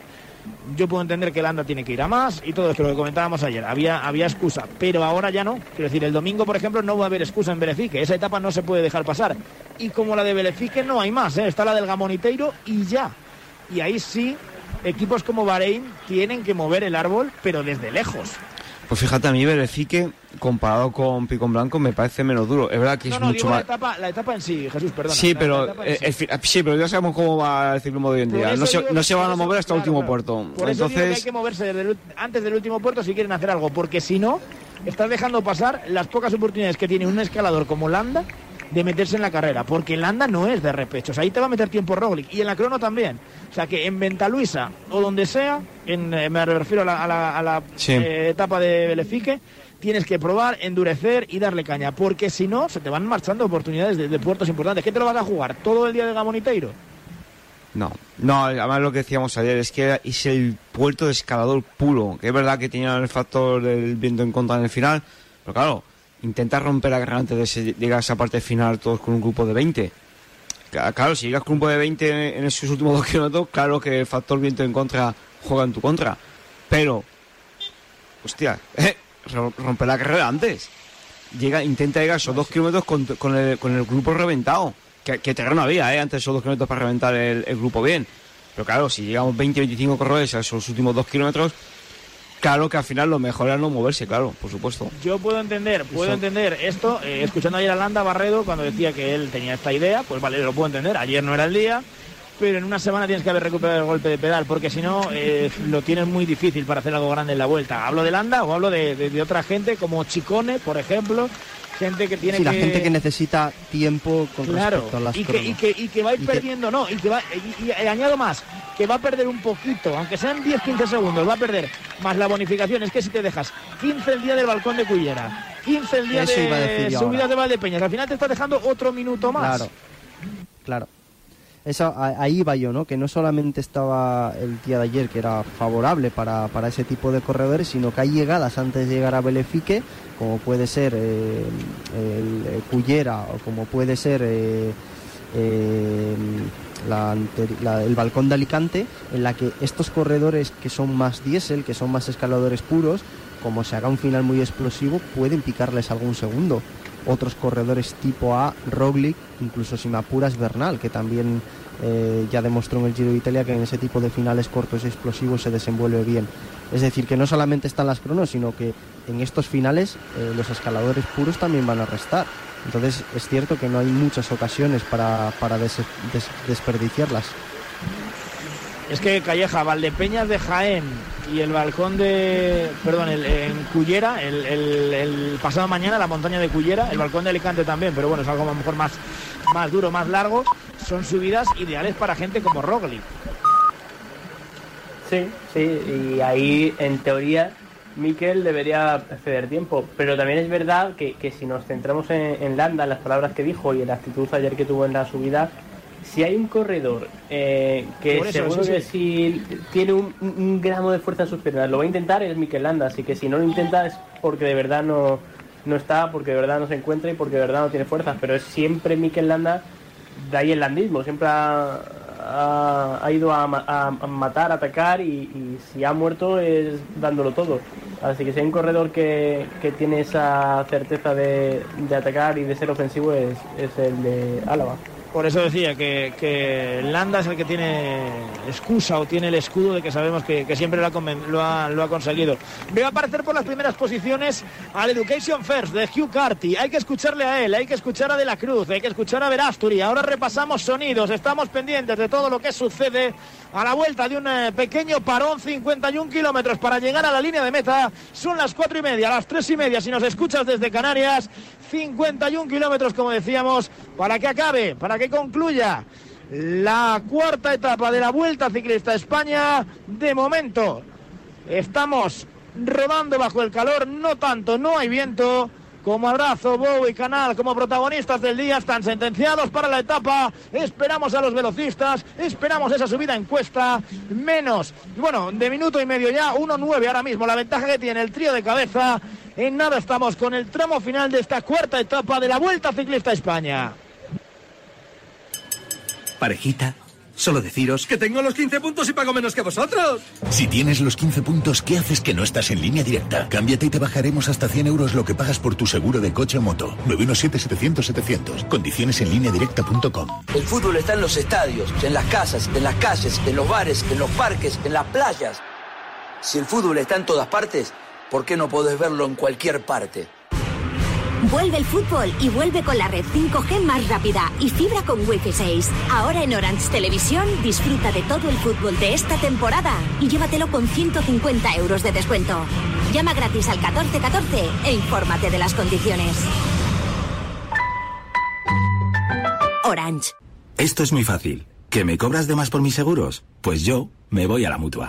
S5: Yo puedo entender que Landa tiene que ir a más y todo esto, lo que comentábamos ayer. Había, había excusa, pero ahora ya no. Quiero decir, el domingo, por ejemplo, no va a haber excusa en Belefique. Esa etapa no se puede dejar pasar. Y como la de Belefique, no hay más. ¿eh? Está la del Gamoniteiro y ya. Y ahí sí, equipos como Bahrein tienen que mover el árbol, pero desde lejos.
S7: Pues fíjate, a mí Belefique, comparado con Picón Blanco, me parece menos duro. Es verdad que
S5: No,
S7: es
S5: no,
S7: mucho
S5: digo la
S7: más...
S5: etapa, la etapa en sí, Jesús, perdona.
S7: Sí, pero, eh,
S5: sí.
S7: el fi- sí, pero ya sabemos cómo va el ciclismo de hoy en día.
S5: eso
S7: No se, no se van a
S5: eso-
S7: mover hasta el
S5: claro,
S7: último
S5: claro.
S7: puerto.
S5: Por eso digo que hay
S7: Entonces,
S5: que moverse desde el antes del último puerto si quieren hacer algo, porque si no, estás dejando pasar las pocas oportunidades que tiene un escalador como Landa de meterse en la carrera, porque Landa no es de repechos, ahí te va a meter tiempo Roglic y en la crono también. O sea que en Ventaluisa o donde sea, en, eh, me refiero a la, a la- a la,
S7: Sí.
S5: eh, etapa de Belefique, tienes que probar, endurecer y darle caña, porque si no, se te van marchando oportunidades de, de puertos importantes. ¿Qué te lo vas a jugar? ¿Todo el día de Gamoniteiro?
S7: no. No, además lo que decíamos ayer es que es el puerto de escalador puro. Que es verdad que tenían el factor del viento en contra en el final, pero claro, intenta romper la carrera antes de llegar a esa parte final todos con un grupo de 20. Ca- Claro, si llegas con un grupo de 20 en esos últimos dos kilómetros, claro que el factor viento en contra juega en tu contra. Pero, hostia, eh, ro- rompe la carrera antes. Llega, intenta llegar esos dos kilómetros con, con el, con el grupo reventado. Que, que terreno había, ¿eh? Antes esos dos kilómetros para reventar el, el grupo bien. Pero claro, si llegamos 20-25 corredores a esos últimos dos kilómetros, claro que al final lo mejor era no moverse, claro, por supuesto.
S5: Yo puedo entender, puedo entender esto, eh, escuchando ayer a Landa Barredo cuando decía que él tenía esta idea, pues vale, lo puedo entender, ayer no era el día, pero en una semana tienes que haber recuperado el golpe de pedal, porque si no eh, lo tienes muy difícil para hacer algo grande en la vuelta. ¿Hablo de Landa o hablo de, de- de otra gente como Chicone, por ejemplo? Gente que tiene
S6: Sí,
S5: que...
S6: la gente que necesita tiempo con
S5: Claro,
S6: respecto a las
S5: y que, y, que, y que va a ir
S6: Y que-
S5: perdiendo, no, y que va, y, añado más, que va a perder un poquito, aunque sean 10-15 segundos, va a perder más la bonificación. Es que si te dejas 15 el día del balcón de Cullera, 15 el día
S6: Eso
S5: de
S6: ahora.
S5: de Valdepeñas, al final te estás dejando otro minuto más.
S6: Claro, claro. Eso, ahí iba yo, ¿no? Que no solamente estaba el día de ayer, que era favorable para, para ese tipo de corredores, sino que hay llegadas antes de llegar a Belefique, como puede ser eh, Cullera o como puede ser eh, eh, el balcón de Alicante, en la que estos corredores que son más diésel, que son más escaladores puros, como se haga un final muy explosivo, pueden picarles algún segundo. Otros corredores tipo A, Roglic, incluso si me apuras Bernal, que también eh, ya demostró en el Giro de Italia que en ese tipo de finales cortos y explosivos se desenvuelve bien. Es decir, que no solamente están las cronos, sino que en estos finales eh, los escaladores puros también van a restar. Entonces es cierto que no hay muchas ocasiones para, para des- des- desperdiciarlas.
S5: Es que Calleja, Valdepeñas de Jaén y el balcón de. Perdón, en Cullera, el, pasado mañana, la montaña de Cullera, el balcón de Alicante también, pero bueno, es algo a lo mejor más, más duro, más largo. Son subidas ideales para gente como Roglic.
S8: Sí, sí, y ahí en teoría Mikel debería ceder tiempo, pero también es verdad que, que si nos centramos en, en Landa, en las palabras que dijo y en la actitud ayer que tuvo en la subida, si hay un corredor eh, que
S5: eso,
S8: seguro
S5: sí,
S8: que si tiene un, un gramo de fuerza en sus piernas, lo va a intentar es Mikel Landa, así que si no lo intenta es porque de verdad no, no está, porque de verdad no se encuentra y porque de verdad no tiene fuerzas, pero es siempre Mikel Landa de ahí el landismo, siempre ha, ha- ha ido a, ma- a- a matar, a atacar y, y si ha muerto es dándolo todo. Así que si hay un corredor que, que tiene esa certeza de, de atacar y de ser ofensivo es, es el de Álava.
S5: Por eso decía que, que Landa es el que tiene excusa o tiene el escudo de que sabemos que, siempre lo ha conseguido. Veo aparecer por las primeras posiciones al Education First de Hugh Carty. Hay que escucharle a él, hay que escuchar a De la Cruz, hay que escuchar a Verasturi. Ahora repasamos sonidos, estamos pendientes de todo lo que sucede a la vuelta de un eh, pequeño parón, 51 kilómetros para llegar a la línea de meta. Son las cuatro y media, las tres y media si nos escuchas desde Canarias. 51 kilómetros, como decíamos, para que acabe, para que concluya la cuarta etapa de la Vuelta Ciclista a España. De momento, estamos rodando bajo el calor, no tanto, no hay viento. Como abrazo, Bow y Canal, como protagonistas del día, están sentenciados para la etapa. Esperamos a los velocistas, esperamos esa subida en cuesta. Menos, bueno, de minuto y medio ya, 1-9 ahora mismo. La ventaja que tiene el trío de cabeza. En nada estamos con el tramo final de esta cuarta etapa de la Vuelta Ciclista a España.
S14: Parejita, solo deciros que tengo los 15 puntos y pago menos que vosotros.
S15: Si tienes los 15 puntos, ¿qué haces que no estás en línea directa? Cámbiate y te bajaremos hasta 100 euros lo que pagas por tu seguro de coche o moto. 917-700-700. Condiciones en lineadirecta.com.
S16: El fútbol está en los estadios, en las casas, en las calles, en los bares, en los parques, en las playas. Si el fútbol está en todas partes, ¿por qué no podés verlo en cualquier parte?
S17: Vuelve el fútbol y vuelve con la red 5G más rápida y fibra con Wi-Fi 6. Ahora en Orange Televisión disfruta de todo el fútbol de esta temporada y llévatelo con 150 euros de descuento. Llama gratis al 1414 e infórmate de las condiciones. Orange.
S14: Esto es muy fácil. ¿Que me cobras de más por mis seguros? Pues yo me voy a la mutua.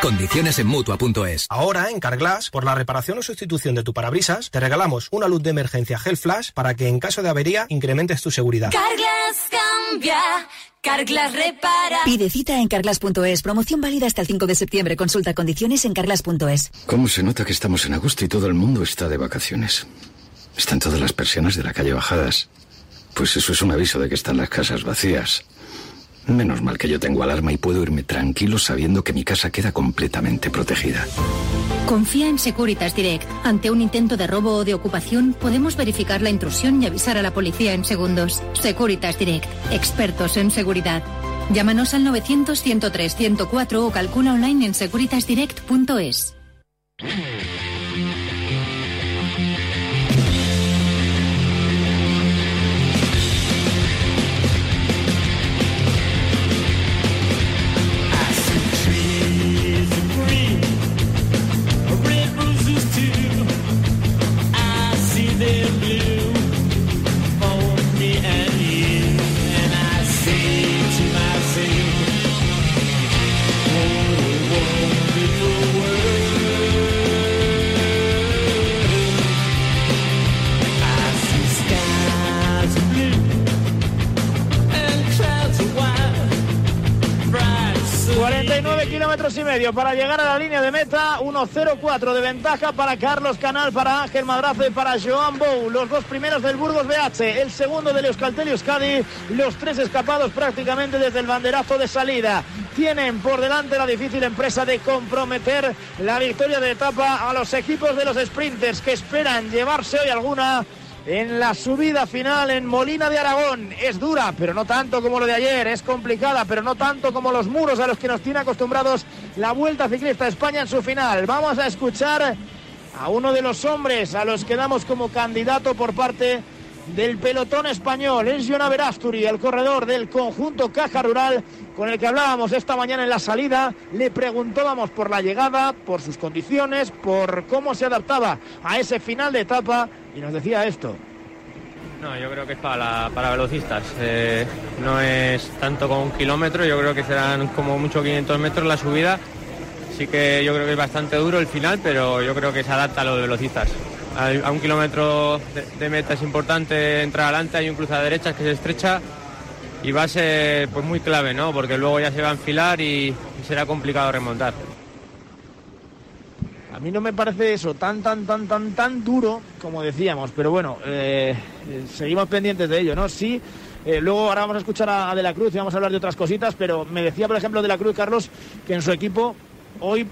S18: Condiciones en mutua.es.
S19: Ahora, en Carglass, por la reparación o sustitución de tu parabrisas, te regalamos una luz de emergencia Gel Flash para que en caso de avería incrementes tu seguridad.
S17: Carglass cambia, Carglass repara.
S20: Pide cita en carglass.es. Promoción válida hasta el 5 de septiembre. Consulta condiciones en carglass.es.
S21: ¿Cómo se nota que estamos en agosto y todo el mundo está de vacaciones? Están todas las persianas de la calle bajadas. Pues eso es un aviso de que están las casas vacías. Menos mal que yo tengo alarma y puedo irme tranquilo sabiendo que mi casa queda completamente protegida.
S22: Confía en Securitas Direct. Ante un intento de robo o de ocupación, podemos verificar la intrusión y avisar a la policía en segundos. Securitas Direct. Expertos en seguridad. Llámanos al 900-103-104 o calcula online en securitasdirect.es.
S5: medio para llegar a la línea de meta. 1-0-4 de ventaja para Carlos Canal, para Ángel Madrazo y para Joan Bou. Los dos primeros del Burgos BH, el segundo del Euskaltel Euskadi. Los tres escapados prácticamente desde el banderazo de salida. Tienen por delante la difícil empresa de comprometer la victoria de etapa a los equipos de los sprinters que esperan llevarse hoy alguna en la subida final en Molina de Aragón. Es dura, pero no tanto como lo de ayer. Es complicada, pero no tanto como los muros a los que nos tiene acostumbrados la Vuelta Ciclista España en su final. Vamos a escuchar a uno de los hombres a los que damos como candidato por parte del pelotón español. Es Jonah Verasturi, el corredor del conjunto Caja Rural, con el que hablábamos esta mañana en la salida. Le preguntábamos por la llegada, por sus condiciones, por cómo se adaptaba a ese final de etapa y nos decía esto.
S23: No, yo creo que es para, para velocistas. Eh, no es tanto como un kilómetro, yo creo que serán como mucho 500 metros la subida. Sí que yo creo que es bastante duro el final, pero yo creo que se adapta a los velocistas. A, un kilómetro de, meta es importante entrar adelante, hay un cruce a derechas que se estrecha y va a ser pues muy clave, ¿no? Porque luego ya se va a enfilar y, y será complicado remontar.
S5: A mí no me parece eso tan, tan, tan, tan, tan duro como decíamos, pero bueno, eh, seguimos pendientes de ello, ¿no? Sí, eh, luego ahora vamos a escuchar a, De la Cruz y vamos a hablar de otras cositas, pero me decía, por ejemplo, De la Cruz, Carlos, que en su equipo hoy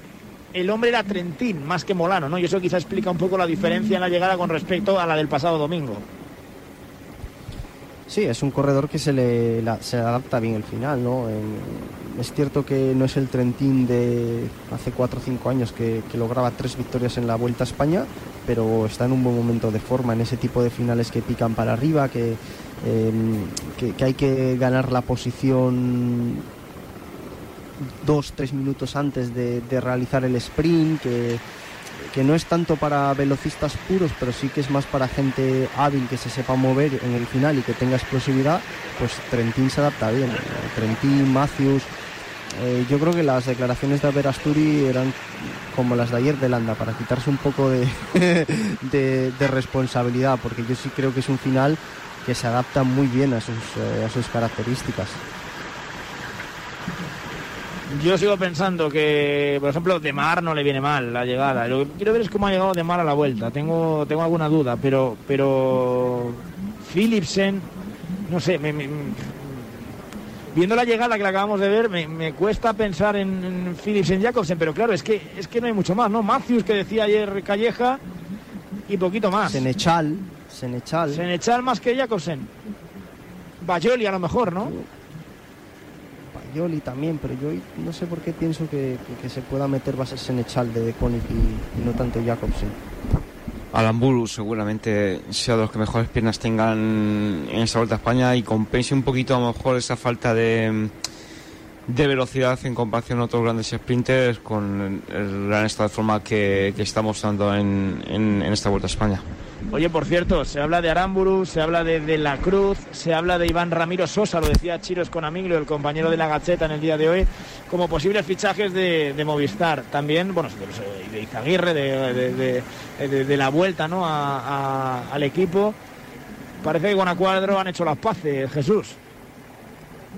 S5: el hombre era Trentín más que Molano, ¿no? Y eso quizá explica un poco la diferencia en la llegada con respecto a la del pasado domingo.
S6: Sí, es un corredor que se le se adapta bien el final, ¿no? Es cierto que no es el Trentín de hace 4 o 5 años que, lograba tres victorias en la Vuelta a España, pero está en un buen momento de forma, en ese tipo de finales que pican para arriba, que, eh, que, hay que ganar la posición dos, tres minutos antes de, realizar el sprint, que, que, no es tanto para velocistas puros, pero sí que es más para gente hábil que se sepa mover en el final y que tenga explosividad, pues Trentín se adapta bien. Trentín, Matthews. Eh, yo creo que las declaraciones de Averasturi eran como las de ayer de Landa, para quitarse un poco de, de, responsabilidad, porque yo sí creo que es un final que se adapta muy bien a sus, eh, a sus características.
S5: Yo sigo pensando que, por ejemplo, de Mar no le viene mal la llegada. Lo que quiero ver es cómo ha llegado de Mar a la vuelta. Tengo, tengo alguna duda, pero, pero Philipsen, no sé, me, me, viendo la llegada que la acabamos de ver, me, me cuesta pensar en, en Philipsen Jacobsen, pero claro, es que, es que no hay mucho más, ¿no? Matthews, que decía ayer Calleja, y poquito más.
S6: Senechal, Senechal.
S5: Senechal más que Jacobsen. Bayoli a lo mejor, ¿no?
S6: Yoli también, pero yo no sé por qué pienso que, que, que se pueda meter ser Senechal de Koenig y, y, no tanto Jacobsen.
S7: Alamburu seguramente sea de los que mejores piernas tengan en esta vuelta a España y compense un poquito a lo mejor esa falta de, de velocidad en comparación a otros grandes sprinters con el gran estado de forma que, que está mostrando en, en, en esta vuelta a España.
S5: Oye, por cierto, se habla de Aramburu, se habla de, de, La Cruz, se habla de Iván Ramiro Sosa, lo decía Chiros con Amiglio, el compañero de la Gacheta en el día de hoy, como posibles fichajes de, de Movistar. También, bueno, de, de Izaguirre, de, de, la vuelta ¿no? A, a, al equipo. Parece que con Acuadro han hecho las paces, Jesús.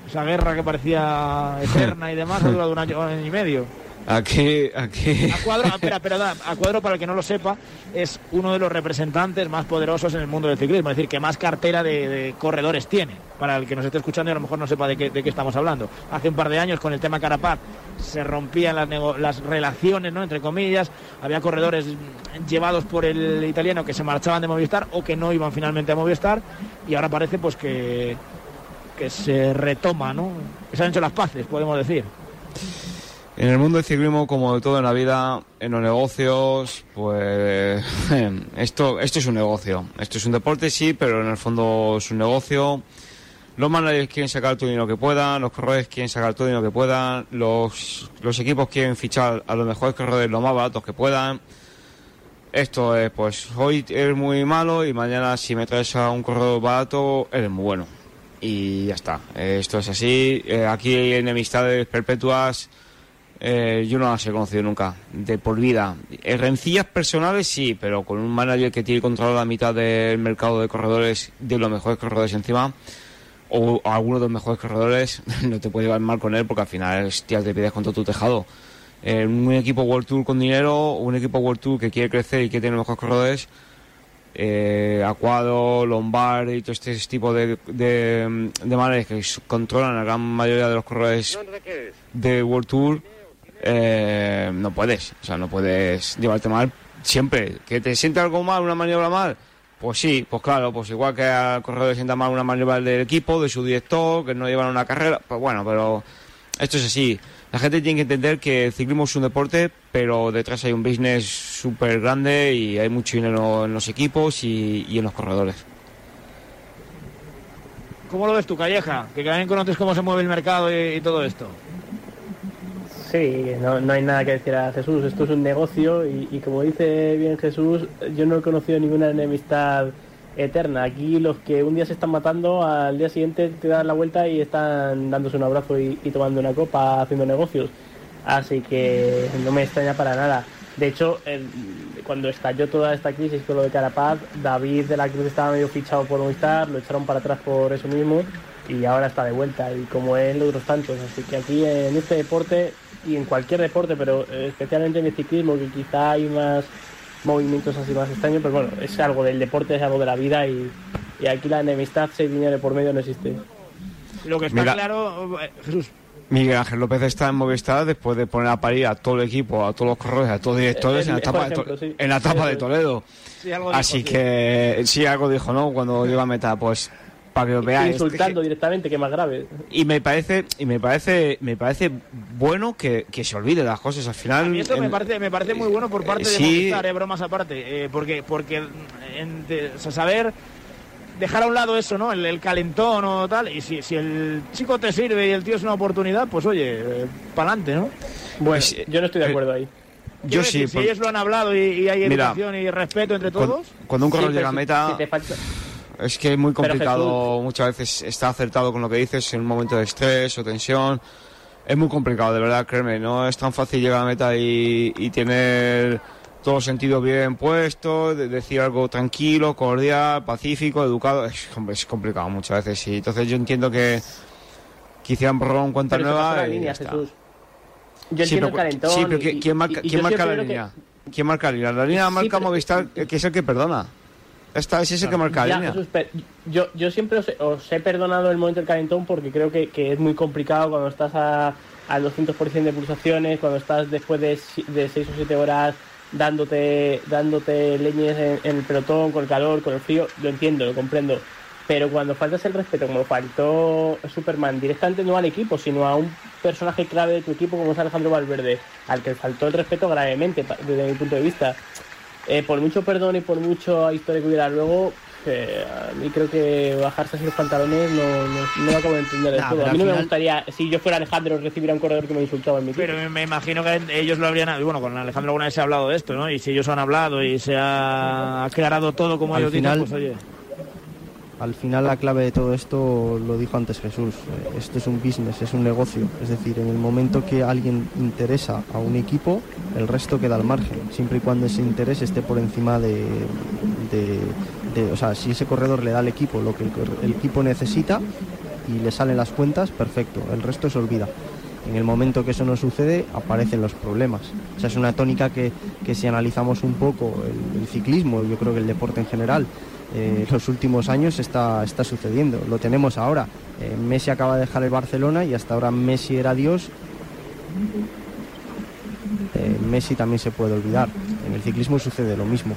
S5: Esa guerra que parecía eterna y demás ha durado un año, un año y medio.
S7: Aquí, aquí.
S5: A cuadro, espera, espera, a cuadro, para el que no lo sepa, es uno de los representantes más poderosos en el mundo del ciclismo, es decir, que más cartera de, corredores tiene. Para el que nos esté escuchando y a lo mejor no sepa de qué, de qué estamos hablando. Hace un par de años, con el tema Carapaz, se rompían las, las relaciones, ¿no? entre comillas. Había corredores llevados por el italiano que se marchaban de Movistar o que no iban finalmente a Movistar. Y ahora parece pues que, que se retoma, ¿no? Se han hecho las paces, podemos decir.
S7: En el mundo del ciclismo, como de todo en la vida, en los negocios, pues esto, esto es un negocio. Esto es un deporte, sí, pero en el fondo es un negocio. Los managers quieren sacar todo el dinero que puedan, los corredores quieren sacar todo el dinero que puedan, los, los equipos quieren fichar a los mejores corredores lo más baratos que puedan. Esto es, pues hoy eres muy malo y mañana si me traes a un corredor barato, eres muy bueno. Y ya está. Esto es así. Eh, aquí hay enemistades perpetuas eh, yo no las he conocido nunca, de por vida. Eh, rencillas personales sí, pero con un manager que tiene controlado la mitad del mercado de corredores, de los mejores corredores encima, o alguno de los mejores corredores, no te puede llevar mal con él porque al final es tiras de piedras contra tu tejado. Eh, un equipo World Tour con dinero, un equipo World Tour que quiere crecer y que tiene mejores corredores, eh, Acuado, Lombard y todo este tipo de, de, de maneras que controlan la gran mayoría de los corredores de World Tour, eh, no puedes, o sea, no puedes llevarte mal siempre. ¿Que te siente algo mal, una maniobra mal? Pues sí, pues claro, pues igual que al corredor le sienta mal una maniobra del equipo, de su director, que no llevan una carrera, pues bueno, pero esto es así. La gente tiene que entender que el ciclismo es un deporte, pero detrás hay un business súper grande y hay mucho dinero en los equipos y, en los corredores.
S5: ¿Cómo lo ves tú, Calleja? Que también conoces cómo se mueve el mercado y todo esto.
S8: Sí, no, no, hay nada que decir a Jesús, esto es un negocio y, como dice bien Jesús, yo no he conocido ninguna enemistad eterna. Aquí los que un día se están matando, al día siguiente te dan la vuelta y están dándose un abrazo y, tomando una copa, haciendo negocios. Así que no me extraña para nada. De hecho, cuando estalló toda esta crisis con lo de Carapaz, David de la Cruz estaba medio fichado por Movistar, lo echaron para atrás por eso mismo y ahora está de vuelta y como él otros tantos. Así que aquí en este deporte y en cualquier deporte, pero especialmente en el ciclismo, que quizá hay más movimientos así más extraños, pero bueno, es algo del deporte, es algo de la vida y, y aquí la enemistad, si hay dinero por medio, no existe.
S5: Lo que está Mira, claro, eh, Jesús.
S7: Miguel Ángel López está en Movistar después de poner a parir a todo el equipo, a todos los corredores, a todos los directores eh, en la etapa, ejemplo, de, sí. en la etapa de Toledo.
S5: Sí,
S7: Así
S5: dijo,
S7: que sí, algo dijo, ¿no? Cuando llegó a meta, pues para que lo veáis.
S8: Insultando directamente, que más grave.
S7: Y me parece, y me parece, me parece bueno que, que se olvide las cosas. Al final.
S5: A mí esto en, me parece, me parece muy bueno por parte
S7: sí,
S5: de Movistar, eh, bromas aparte, eh, porque, porque en, de, o sea, saber dejar a un lado eso, ¿no? El, el, calentón o tal. Y si, si el chico te sirve y el tío es una oportunidad, pues oye, eh, para adelante, ¿no?
S8: Bueno, yo no estoy de acuerdo ahí.
S7: Yo
S5: decir,
S7: sí.
S5: Si ellos lo han hablado y, y hay educación Mira, y respeto entre todos.
S7: Cuando, cuando un corredor
S8: sí,
S7: llega a meta.
S8: Si te falta...
S7: Es que es muy complicado, muchas veces está acertado con lo que dices en un momento de estrés o tensión. Es muy complicado, de verdad, créeme. No es tan fácil llegar a meta y, y tener todo sentido bien puesto, de decir algo tranquilo, cordial, pacífico, educado. Es, es complicado muchas veces. Y entonces yo entiendo que, que hicieran borrón cuenta nueva.
S8: La línea. Jesús. Yo
S7: sí,
S8: entiendo
S7: pero,
S8: el calentón.
S7: sí, pero
S8: y,
S7: ¿quién marca,
S8: y, y
S7: ¿quién marca la línea?
S8: Que...
S7: ¿Quién marca la línea? La línea marca
S8: pero...
S7: Movistar, que es el que perdona. Esta es ese que marca
S8: ya,
S7: la línea.
S8: Jesús, yo, yo siempre os, os, he perdonado el momento del calentón porque creo que, que es muy complicado cuando estás a, al 200% de pulsaciones, cuando estás después de, de 6 o 7 horas dándote, dándote leñes en, en, el pelotón, con el calor, con el frío, lo entiendo, lo comprendo. Pero cuando faltas el respeto, como faltó Superman, directamente no al equipo, sino a un personaje clave de tu equipo como es Alejandro Valverde, al que faltó el respeto gravemente desde mi punto de vista. Eh, por mucho perdón y por mucha historia que hubiera luego, eh, a mí creo que bajarse así los pantalones no, no, no acabo de entender
S5: Nah,
S8: todo. A mí no me gustaría, si yo fuera Alejandro, recibir a un corredor que me insultaba en mi.
S5: Pero me, me imagino que ellos lo habrían. Bueno, con Alejandro alguna vez se ha hablado de esto, ¿no? Y si ellos han hablado y se ha aclarado todo como
S6: Al
S5: ellos
S6: final-
S5: dicen, pues oye.
S6: Al final la clave de todo esto lo dijo antes Jesús, eh, esto es un business, es un negocio, es decir, en el momento que alguien interesa a un equipo, el resto queda al margen, siempre y cuando ese interés esté por encima de, o sea, si ese corredor le da al equipo lo que el, equipo necesita y le salen las cuentas, perfecto, el resto se olvida. En el momento que eso no sucede, aparecen los problemas. O sea, es una tónica que, que si analizamos un poco el ciclismo, yo creo que el deporte en general, eh, los últimos años está, está sucediendo. Lo tenemos ahora. Eh, Messi acaba de dejar el Barcelona y hasta ahora Messi era Dios. Eh, Messi también se puede olvidar. En el ciclismo sucede lo mismo.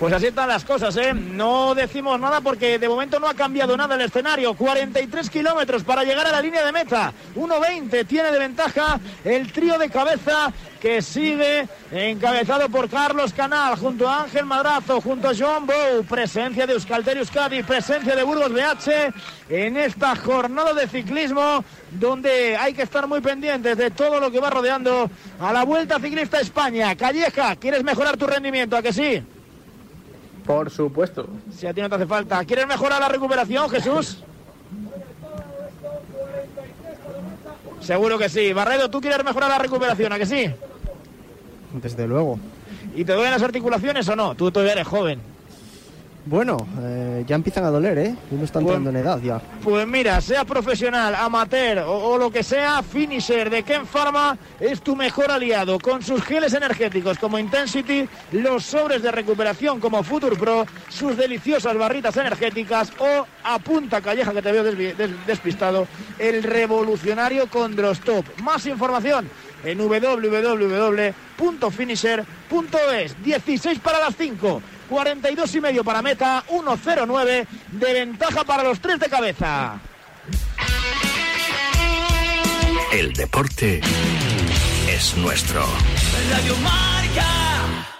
S5: Pues así están las cosas, ¿eh? No decimos nada porque de momento no ha cambiado nada el escenario. 43 kilómetros para llegar a la línea de meta. 1.20 tiene de ventaja el trío de cabeza que sigue encabezado por Carlos Canal, junto a Ángel Madrazo, junto a Joan Bou, presencia de Euskaltel Euskadi, presencia de Burgos BH en esta jornada de ciclismo donde hay que estar muy pendientes de todo lo que va rodeando a la Vuelta Ciclista España. Calleja, ¿quieres mejorar tu rendimiento? ¿A que sí?
S8: Por supuesto.
S5: Si a ti no te hace falta. ¿Quieres mejorar la recuperación, Jesús? Seguro que sí. Barredo, ¿tú quieres mejorar la recuperación? ¿A que sí?
S6: Desde luego.
S5: ¿Y te duelen las articulaciones o no? Tú todavía eres joven.
S6: Bueno, eh, ya empiezan a doler, ¿eh? Uno está entrando en edad ya.
S5: Pues mira, sea profesional, amateur o, o lo que sea, Finisher de Ken Pharma es tu mejor aliado. Con sus geles energéticos como Intensity, los sobres de recuperación como Future Pro, sus deliciosas barritas energéticas o, a punta calleja que te veo desvi- des- despistado, el revolucionario Condrostop. Más información en www.finisher.es. 16 para las 5. 42 y medio para meta, 1-0-9 de ventaja para los tres de cabeza.
S9: El deporte es nuestro.
S2: Radio Marca.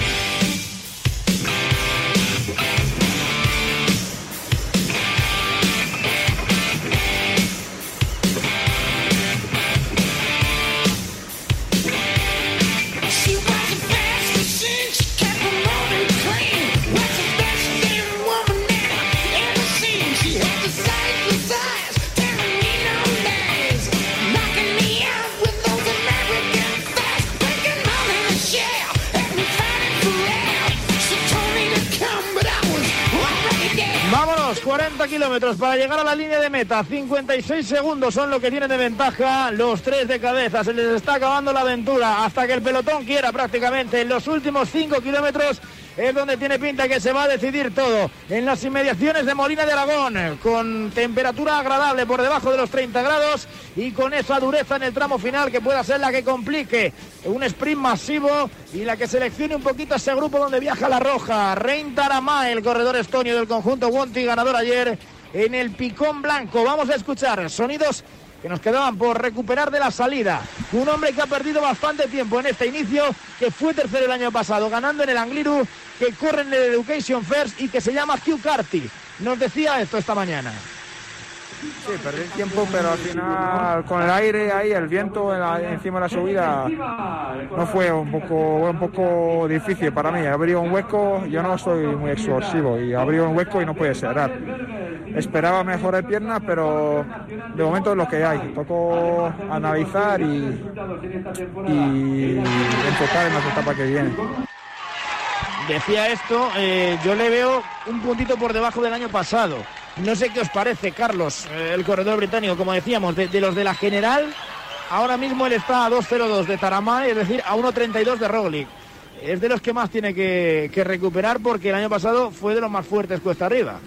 S5: 40 kilómetros para llegar a la línea de meta. 56 segundos son lo que tienen de ventaja los tres de cabeza. Se les está acabando la aventura hasta que el pelotón quiera prácticamente. En los últimos 5 kilómetros es donde tiene pinta que se va a decidir todo. En las inmediaciones de Molina de Aragón, con temperatura agradable por debajo de los 30 grados y con esa dureza en el tramo final que pueda ser la que complique un sprint masivo y la que seleccione un poquito ese grupo donde viaja la roja. Rein Taramá, el corredor estonio del conjunto Wonti, ganador ayer en el Picón Blanco. Vamos a escuchar sonidos que nos quedaban por recuperar de la salida. Un hombre que ha perdido bastante tiempo en este inicio, que fue tercero el año pasado, ganando en el Angliru, que corre en el Education First y que se llama Hugh Carty. Nos decía esto esta mañana.
S24: Sí, perdí tiempo, pero al final con el aire ahí, el viento encima de la subida, no fue un poco, un poco difícil para mí. Abrió un hueco, yo no soy muy explosivo y abrió un hueco y no puede cerrar. Esperaba mejor piernas, pero de momento es lo que hay. Tocó analizar y, y enfocar en las etapas que vienen.
S5: Decía esto, eh, yo le veo un puntito por debajo del año pasado. No sé qué os parece, Carlos, eh, el corredor británico, como decíamos, de, los de la general, ahora mismo él está a 2.02 de Taramá, es decir, a 1.32 de Roglic. Es de los que más tiene que, recuperar porque el año pasado fue de los más fuertes cuesta arriba.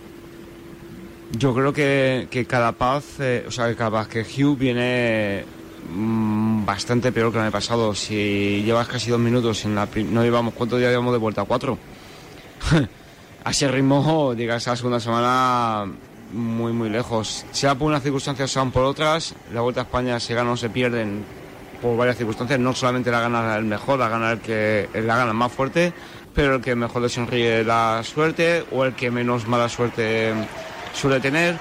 S7: Yo creo que, que Carapaz, eh, o sea, que Carapaz, que Hugh viene mm, bastante peor que el año pasado. Si llevas casi dos minutos en la no llevamos, ¿cuántos días llevamos de vuelta? ¿Cuatro? a ese ritmo, llegas a la segunda semana muy, muy lejos. Sea por unas circunstancias, sean por otras, la Vuelta a España se gana o se pierden por varias circunstancias. No solamente la gana el mejor, la gana el que la gana más fuerte, pero el que mejor le sonríe la suerte o el que menos mala suerte suele tener.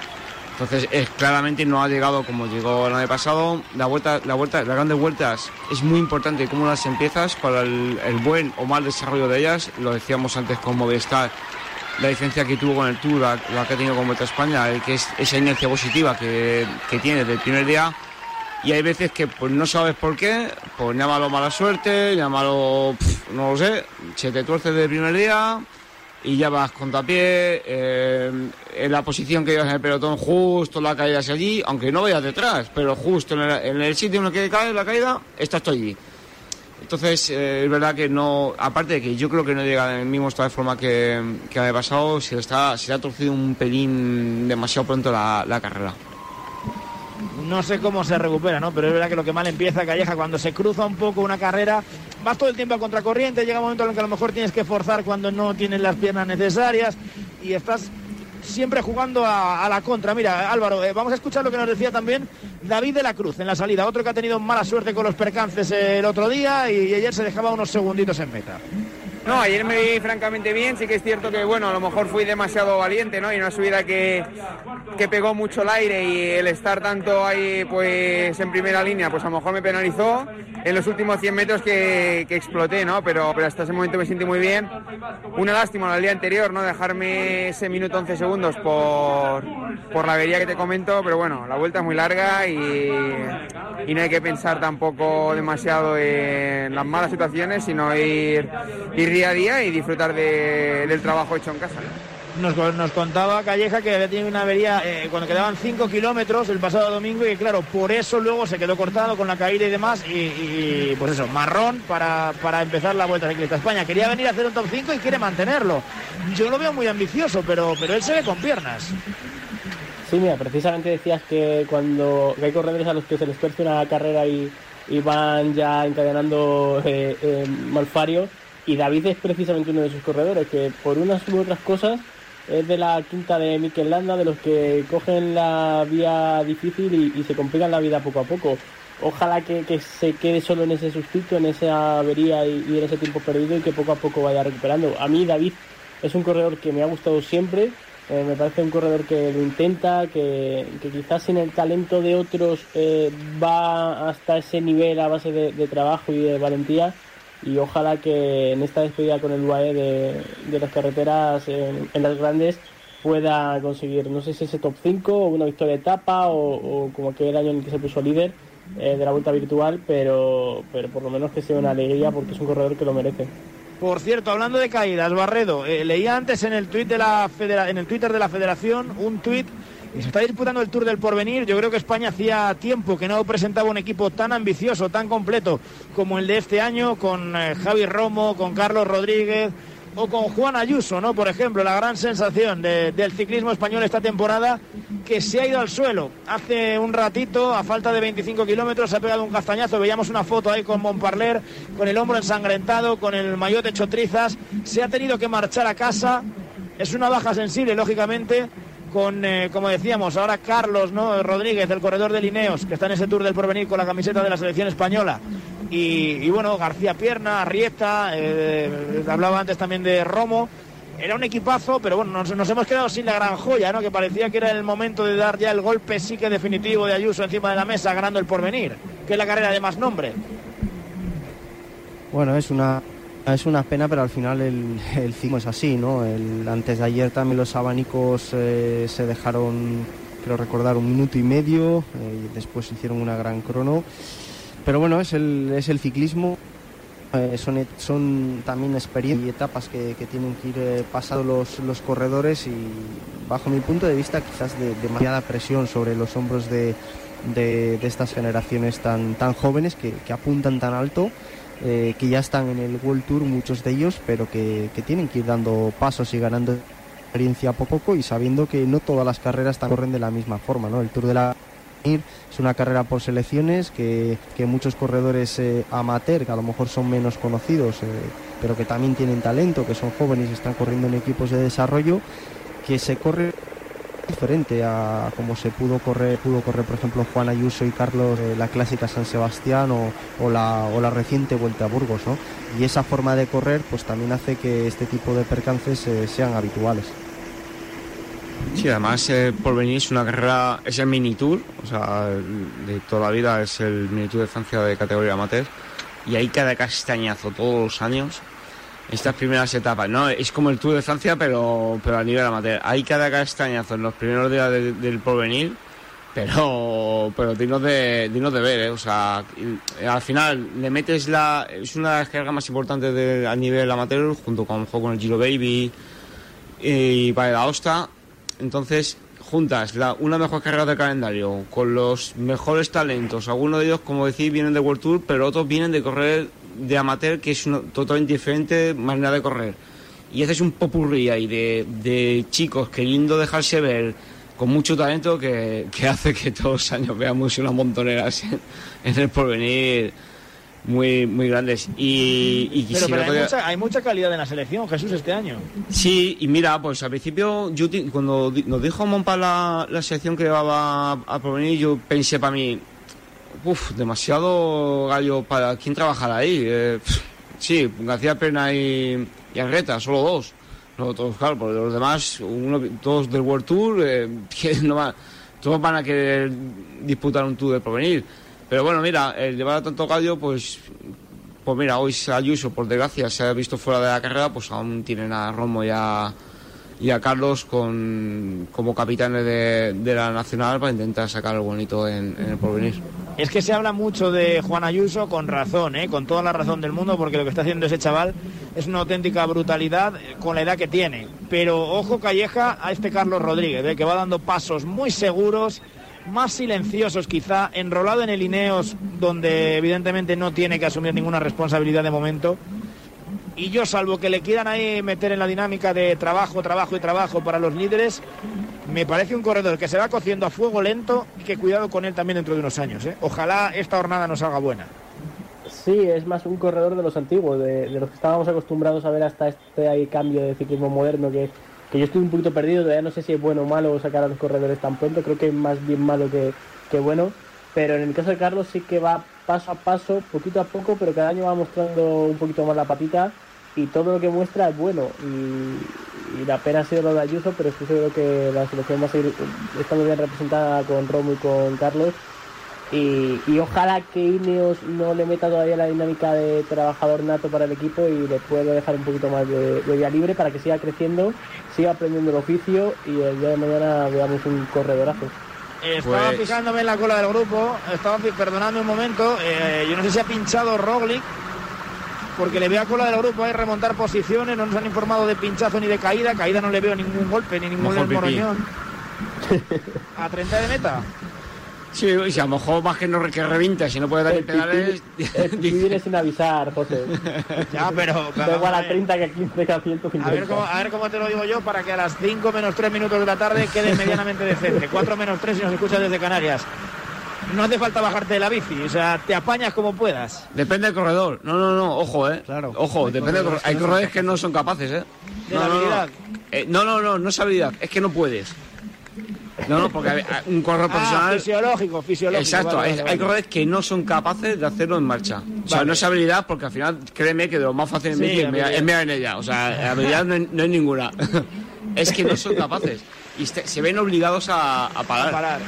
S7: Entonces, es, claramente no ha llegado como llegó el año pasado. La vuelta, la vuelta, las grandes vueltas es muy importante cómo las empiezas para el, el buen o mal desarrollo de ellas. Lo decíamos antes con Movistar, la diferencia que tuvo con el Tour, la, que ha tenido con Vuelta a España, es esa inercia positiva que, que tiene desde el primer día. Y hay veces que pues no sabes por qué, pues llámalo mala suerte, llámalo, pf, no lo sé, se te tuerce desde el primer día y ya vas contapié, eh, en la posición que llevas en el pelotón, justo la caída es allí, aunque no vayas detrás, pero justo en el, en el sitio en el que cae la caída, estás allí. Entonces, eh, es verdad que no, aparte de que yo creo que no llega en el mismo estado de forma que, que año pasado, se le, está, se ha torcido un pelín demasiado pronto la, la carrera.
S5: no sé cómo se recupera, ¿no? Pero es verdad que lo que mal empieza Calleja cuando se cruza un poco una carrera, vas todo el tiempo a contracorriente, llega un momento en el que a lo mejor tienes que forzar cuando no tienes las piernas necesarias y estás siempre jugando a, la contra. Mira, Álvaro, eh, vamos a escuchar lo que nos decía también David de la Cruz en la salida, otro que ha tenido mala suerte con los percances el otro día y ayer se dejaba unos segunditos en meta.
S25: No, ayer me vi francamente bien, sí que es cierto que bueno, a lo mejor fui demasiado valiente, ¿no? Y una subida que, que pegó mucho el aire y el estar tanto ahí pues en primera línea, pues a lo mejor me penalizó en los últimos 100 metros que, que exploté, ¿no? Pero, hasta ese momento me sentí muy bien. Una lástima el día anterior, ¿no? Dejarme ese minuto 11 segundos por, por la avería que te comento, pero bueno, la vuelta es muy larga y, y no hay que pensar tampoco demasiado en las malas situaciones, sino ir, ir día a día y disfrutar de- del trabajo hecho en casa.
S5: Nos, nos contaba Calleja que había tenido una avería eh, cuando quedaban 5 kilómetros el pasado domingo y que claro, por eso luego se quedó cortado con la caída y demás y, y, pues eso, marrón para, para empezar la Vuelta Ciclista a España. Quería venir a hacer un top 5 y quiere mantenerlo. Yo lo veo muy ambicioso, pero, pero él se ve con piernas.
S8: Sí, mira, precisamente decías que cuando hay corredores a los que se les tuerce una carrera y, y van ya encadenando eh, eh, malfario, y David es precisamente uno de esos corredores que por unas u otras cosas es de la quinta de Mikel Landa, de los que cogen la vía difícil y, se complican la vida poco a poco. Ojalá que, se quede solo en ese sustituto, en esa avería y, en ese tiempo perdido y que poco a poco vaya recuperando. A mí David es un corredor que me ha gustado siempre, eh, me parece un corredor que lo intenta, que, quizás sin el talento de otros eh, va hasta ese nivel a base de trabajo y de valentía y ojalá que en esta despedida con el UAE de, las carreteras en, las grandes pueda conseguir, no sé si ese top 5 o una victoria de etapa o, o como aquel año en el que se puso líder eh, de la vuelta virtual, pero, pero por lo menos que sea una alegría porque es un corredor que lo merece.
S5: Por cierto, hablando de caídas, Barredo, eh, leía antes en el, tuit de la federa- en el Twitter de la Federación un tuit y se está disputando el Tour del Porvenir. Yo creo que España hacía tiempo que no presentaba un equipo tan ambicioso, tan completo como el de este año, con eh, Javi Romo, con Carlos Rodríguez o con Juan Ayuso, ¿no? Por ejemplo, la gran sensación de- del ciclismo español esta temporada que se ha ido al suelo. Hace un ratito, a falta de 25 kilómetros, se ha pegado un castañazo. Veíamos una foto ahí con Montparler, con el hombro ensangrentado, con el maillot hecho trizas. Se ha tenido que marchar a casa. Es una baja sensible, lógicamente, con, eh, como decíamos, ahora Carlos. Rodríguez, el corredor de Lineos, que está en ese Tour del Porvenir con la camiseta de la selección española. Y, y bueno, García Pierna, Arrieta, eh, hablaba antes también de Romo. Era un equipazo, pero bueno, nos, nos hemos quedado sin la gran joya, ¿no? Que parecía que era el momento de dar ya el golpe sí que definitivo de Ayuso encima de la mesa, ganando el porvenir, que es la carrera de más nombre.
S6: Bueno, es una es una pena, pero al final el, el ciclo es así, ¿no? Antes de ayer también los abanicos eh, se dejaron, creo recordar, un minuto y medio, eh, y después hicieron una gran crono. Pero bueno, es el, es el ciclismo, eh, son, son también experiencias y etapas que, que tienen que ir pasando los, los corredores y bajo mi punto de vista quizás de demasiada presión sobre los hombros de, de, de estas generaciones tan, tan jóvenes que, que apuntan tan alto, eh, que ya están en el World Tour muchos de ellos, pero que, tienen que ir dando pasos y ganando experiencia poco a poco y sabiendo que no todas las carreras corren de la misma forma, ¿no? El Tour de la es una carrera por selecciones que, que muchos corredores eh, amateur, que a lo mejor son menos conocidos, eh, pero que también tienen talento, que son jóvenes y están corriendo en equipos de desarrollo, que se corre diferente a como se pudo correr, pudo correr por ejemplo Juan Ayuso y Carlos eh, la clásica San Sebastián o, o la, o la reciente Vuelta a Burgos, ¿no? Y esa forma de correr pues también hace que este tipo de percances eh, sean habituales.
S7: Sí, además eh, por venir es una carrera, es el mini tour, o sea, de toda la vida es el mini tour de Francia de categoría amateur y hay cada castañazo todos los años. Estas primeras etapas, ¿no? Es como el Tour de Francia, pero, pero a nivel amateur. Hay cada castañazo en los primeros días de- del porvenir, pero, pero dignos de, dignos de ver, ¿eh? O sea, al final le metes la. Es una de las cargas más importantes de- a nivel amateur, junto con, con el Giro Baby y para la Osta. Entonces, juntas la, una mejor carrera de calendario con los mejores talentos. Algunos de ellos, como decís, vienen de World Tour, pero otros vienen de correr de amateur, que es una totalmente diferente manera de correr. Y haces un popurrí ahí de, de chicos queriendo dejarse ver con mucho talento que, que hace que todos los años veamos unas montoneras en, en el porvenir muy, muy grandes. Y, y
S5: Pero,
S7: si
S5: pero
S7: el
S5: hay, mucha, hay mucha calidad en la selección, Jesús, este año.
S7: Sí, y mira, pues al principio, yo cuando nos dijo Monpa la, la sección que llevaba a, a provenir, yo pensé para mí, uff, demasiado gallo para quién trabajará ahí. Eh, sí, García Pena y, y Arreta, solo dos. No, todos, claro, porque los demás, uno, todos del World Tour, eh, que no van- todos van a querer disputar un Tour de provenir. Pero bueno, mira, el llevar a tanto gallo, pues pues mira, hoy Ayuso, por desgracia, se ha visto fuera de la carrera, pues aún tienen a Romo y a, y a Carlos con, como capitanes de, de la Nacional para intentar sacar algo bonito en, el porvenir.
S5: Es que se habla mucho de Juan Ayuso con razón, ¿eh? con toda la razón del mundo, porque lo que está haciendo ese chaval es una auténtica brutalidad eh, con la edad que tiene. Pero ojo Calleja a este Carlos Rodríguez, ¿eh? que va dando pasos muy seguros, más silenciosos quizá, enrolado en el Ineos, donde evidentemente no tiene que asumir ninguna responsabilidad de momento. Y yo, salvo que le quieran ahí meter en la dinámica de trabajo, trabajo y trabajo para los líderes, me parece un corredor que se va cociendo a fuego lento y que cuidado con él también dentro de unos años. ¿eh? Ojalá esta jornada nos salga buena.
S8: Sí, es más un corredor de los antiguos, de, de los que estábamos acostumbrados a ver hasta este ahí cambio de ciclismo moderno que, que yo estoy un poquito perdido, todavía no sé si es bueno o malo sacar a los corredores tan pronto, creo que es más bien malo que, que bueno, pero en el caso de Carlos sí que va paso a paso, poquito a poco, pero cada año va mostrando un poquito más la patita y todo lo que muestra es bueno y, y la pena ha sido lo de Ayuso, pero estoy seguro que la selección va a seguir estando bien representada con Romo y con Carlos y, y ojalá que Ineos no le meta todavía la dinámica de trabajador nato para el equipo y le pueda dejar un poquito más de, de vía libre para que siga creciendo, siga aprendiendo el oficio y el día de mañana veamos un corredorazo.
S5: Estaba
S8: Pues-
S5: fijándome en la cola del grupo, estaba perdonadme un momento, eh, yo no sé si ha pinchado Roglic, porque le veo a cola del grupo ahí remontar posiciones, no nos han informado de pinchazo ni de caída, caída no le veo ningún golpe ni ningún
S7: Mejor pipí.
S5: moroñón. A 30 de meta.
S7: Sí, y si a lo mejor más que no re- que revienta, si no puede dar pedales.
S8: El pipí viene sin avisar, José.
S5: Ya, pero...
S8: Da igual a 30 que a 15 que a 150.
S5: A ver, cómo, a ver cómo te lo digo yo para que a las 5 menos 3 minutos de la tarde quede medianamente decente. 4 menos 3 si nos escuchas desde Canarias. No hace falta bajarte de la bici, o sea, te apañas como puedas.
S7: Depende del corredor. No, no, no, ojo, eh. Ojo, depende del corredor. Hay corredores que no son capaces, eh.
S5: De
S7: no,
S5: la
S7: no, no. Eh, no, no, no, no es habilidad, es que no puedes. No, no, porque hay- hay un corredor
S5: Ah,
S7: profesional.
S5: fisiológico, fisiológico.
S7: Exacto,
S5: vale,
S7: hay,
S5: vale,
S7: hay
S5: vale.
S7: corredores que no son capaces de hacerlo en marcha. O sea, no es habilidad porque al final, créeme que de lo más fácil en
S5: Sí,
S7: bici es es mear en ella. O sea, habilidad no, hay- no hay ninguna. es que no son capaces. Y se, se ven obligados a, a parar.
S5: A parar.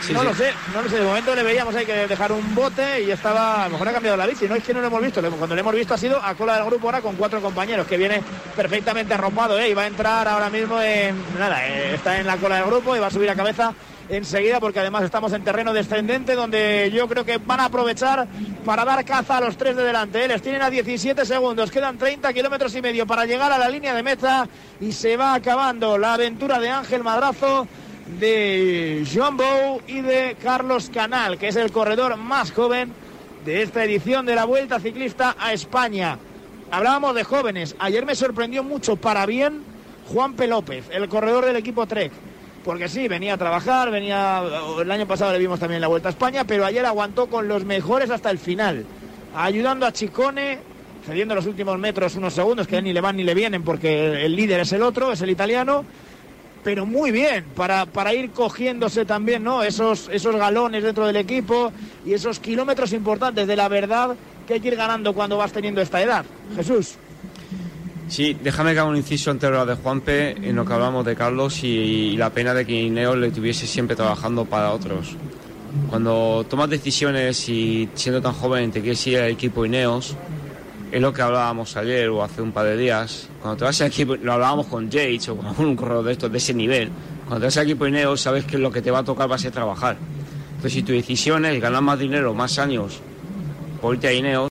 S7: Sí,
S5: no
S7: sí.
S5: lo sé, no lo sé. De momento le veíamos ahí que dejar un bote y estaba. A lo mejor ha cambiado la bici. No es que no lo hemos visto. Cuando lo hemos visto ha sido a cola del grupo ahora con cuatro compañeros, que viene perfectamente arropado, ¿eh? Y va a entrar ahora mismo en. Nada, eh, está en la cola del grupo y va a subir a cabeza enseguida porque además estamos en terreno descendente donde yo creo que van a aprovechar para dar caza a los tres de delante. ¿eh? Les tienen a 17 segundos, quedan 30 kilómetros y medio para llegar a la línea de meta y se va acabando la aventura de Ángel Madrazo de Joan Bou y de Carlos Canal, que es el corredor más joven de esta edición de la Vuelta Ciclista a España. Hablábamos de jóvenes. Ayer me sorprendió mucho para bien Juan P. López, el corredor del equipo Trek. Porque sí, venía a trabajar, venía. El año pasado le vimos también la Vuelta a España, pero ayer aguantó con los mejores hasta el final. Ayudando a Chicone, cediendo los últimos metros unos segundos que ni le van ni le vienen porque el líder es el otro, es el italiano pero muy bien, para, para ir cogiéndose también, ¿no? Esos, esos galones dentro del equipo y esos kilómetros importantes de la verdad que hay que ir ganando cuando vas teniendo esta edad. Jesús.
S7: Sí, déjame que haga un inciso ante lo de Juanpe en lo que hablamos de Carlos y, y la pena de que Ineos le tuviese siempre trabajando para otros. Cuando tomas decisiones y siendo tan joven te quieres ir al equipo Ineos, es lo que hablábamos ayer o hace un par de días. Cuando te vas al equipo, lo hablábamos con Yates o con algún corredor de estos de ese nivel. Cuando te vas al equipo Ineos sabes que lo que te va a tocar va a ser trabajar. Entonces si tu decisión es ganar más dinero, más años, por irte a Ineos,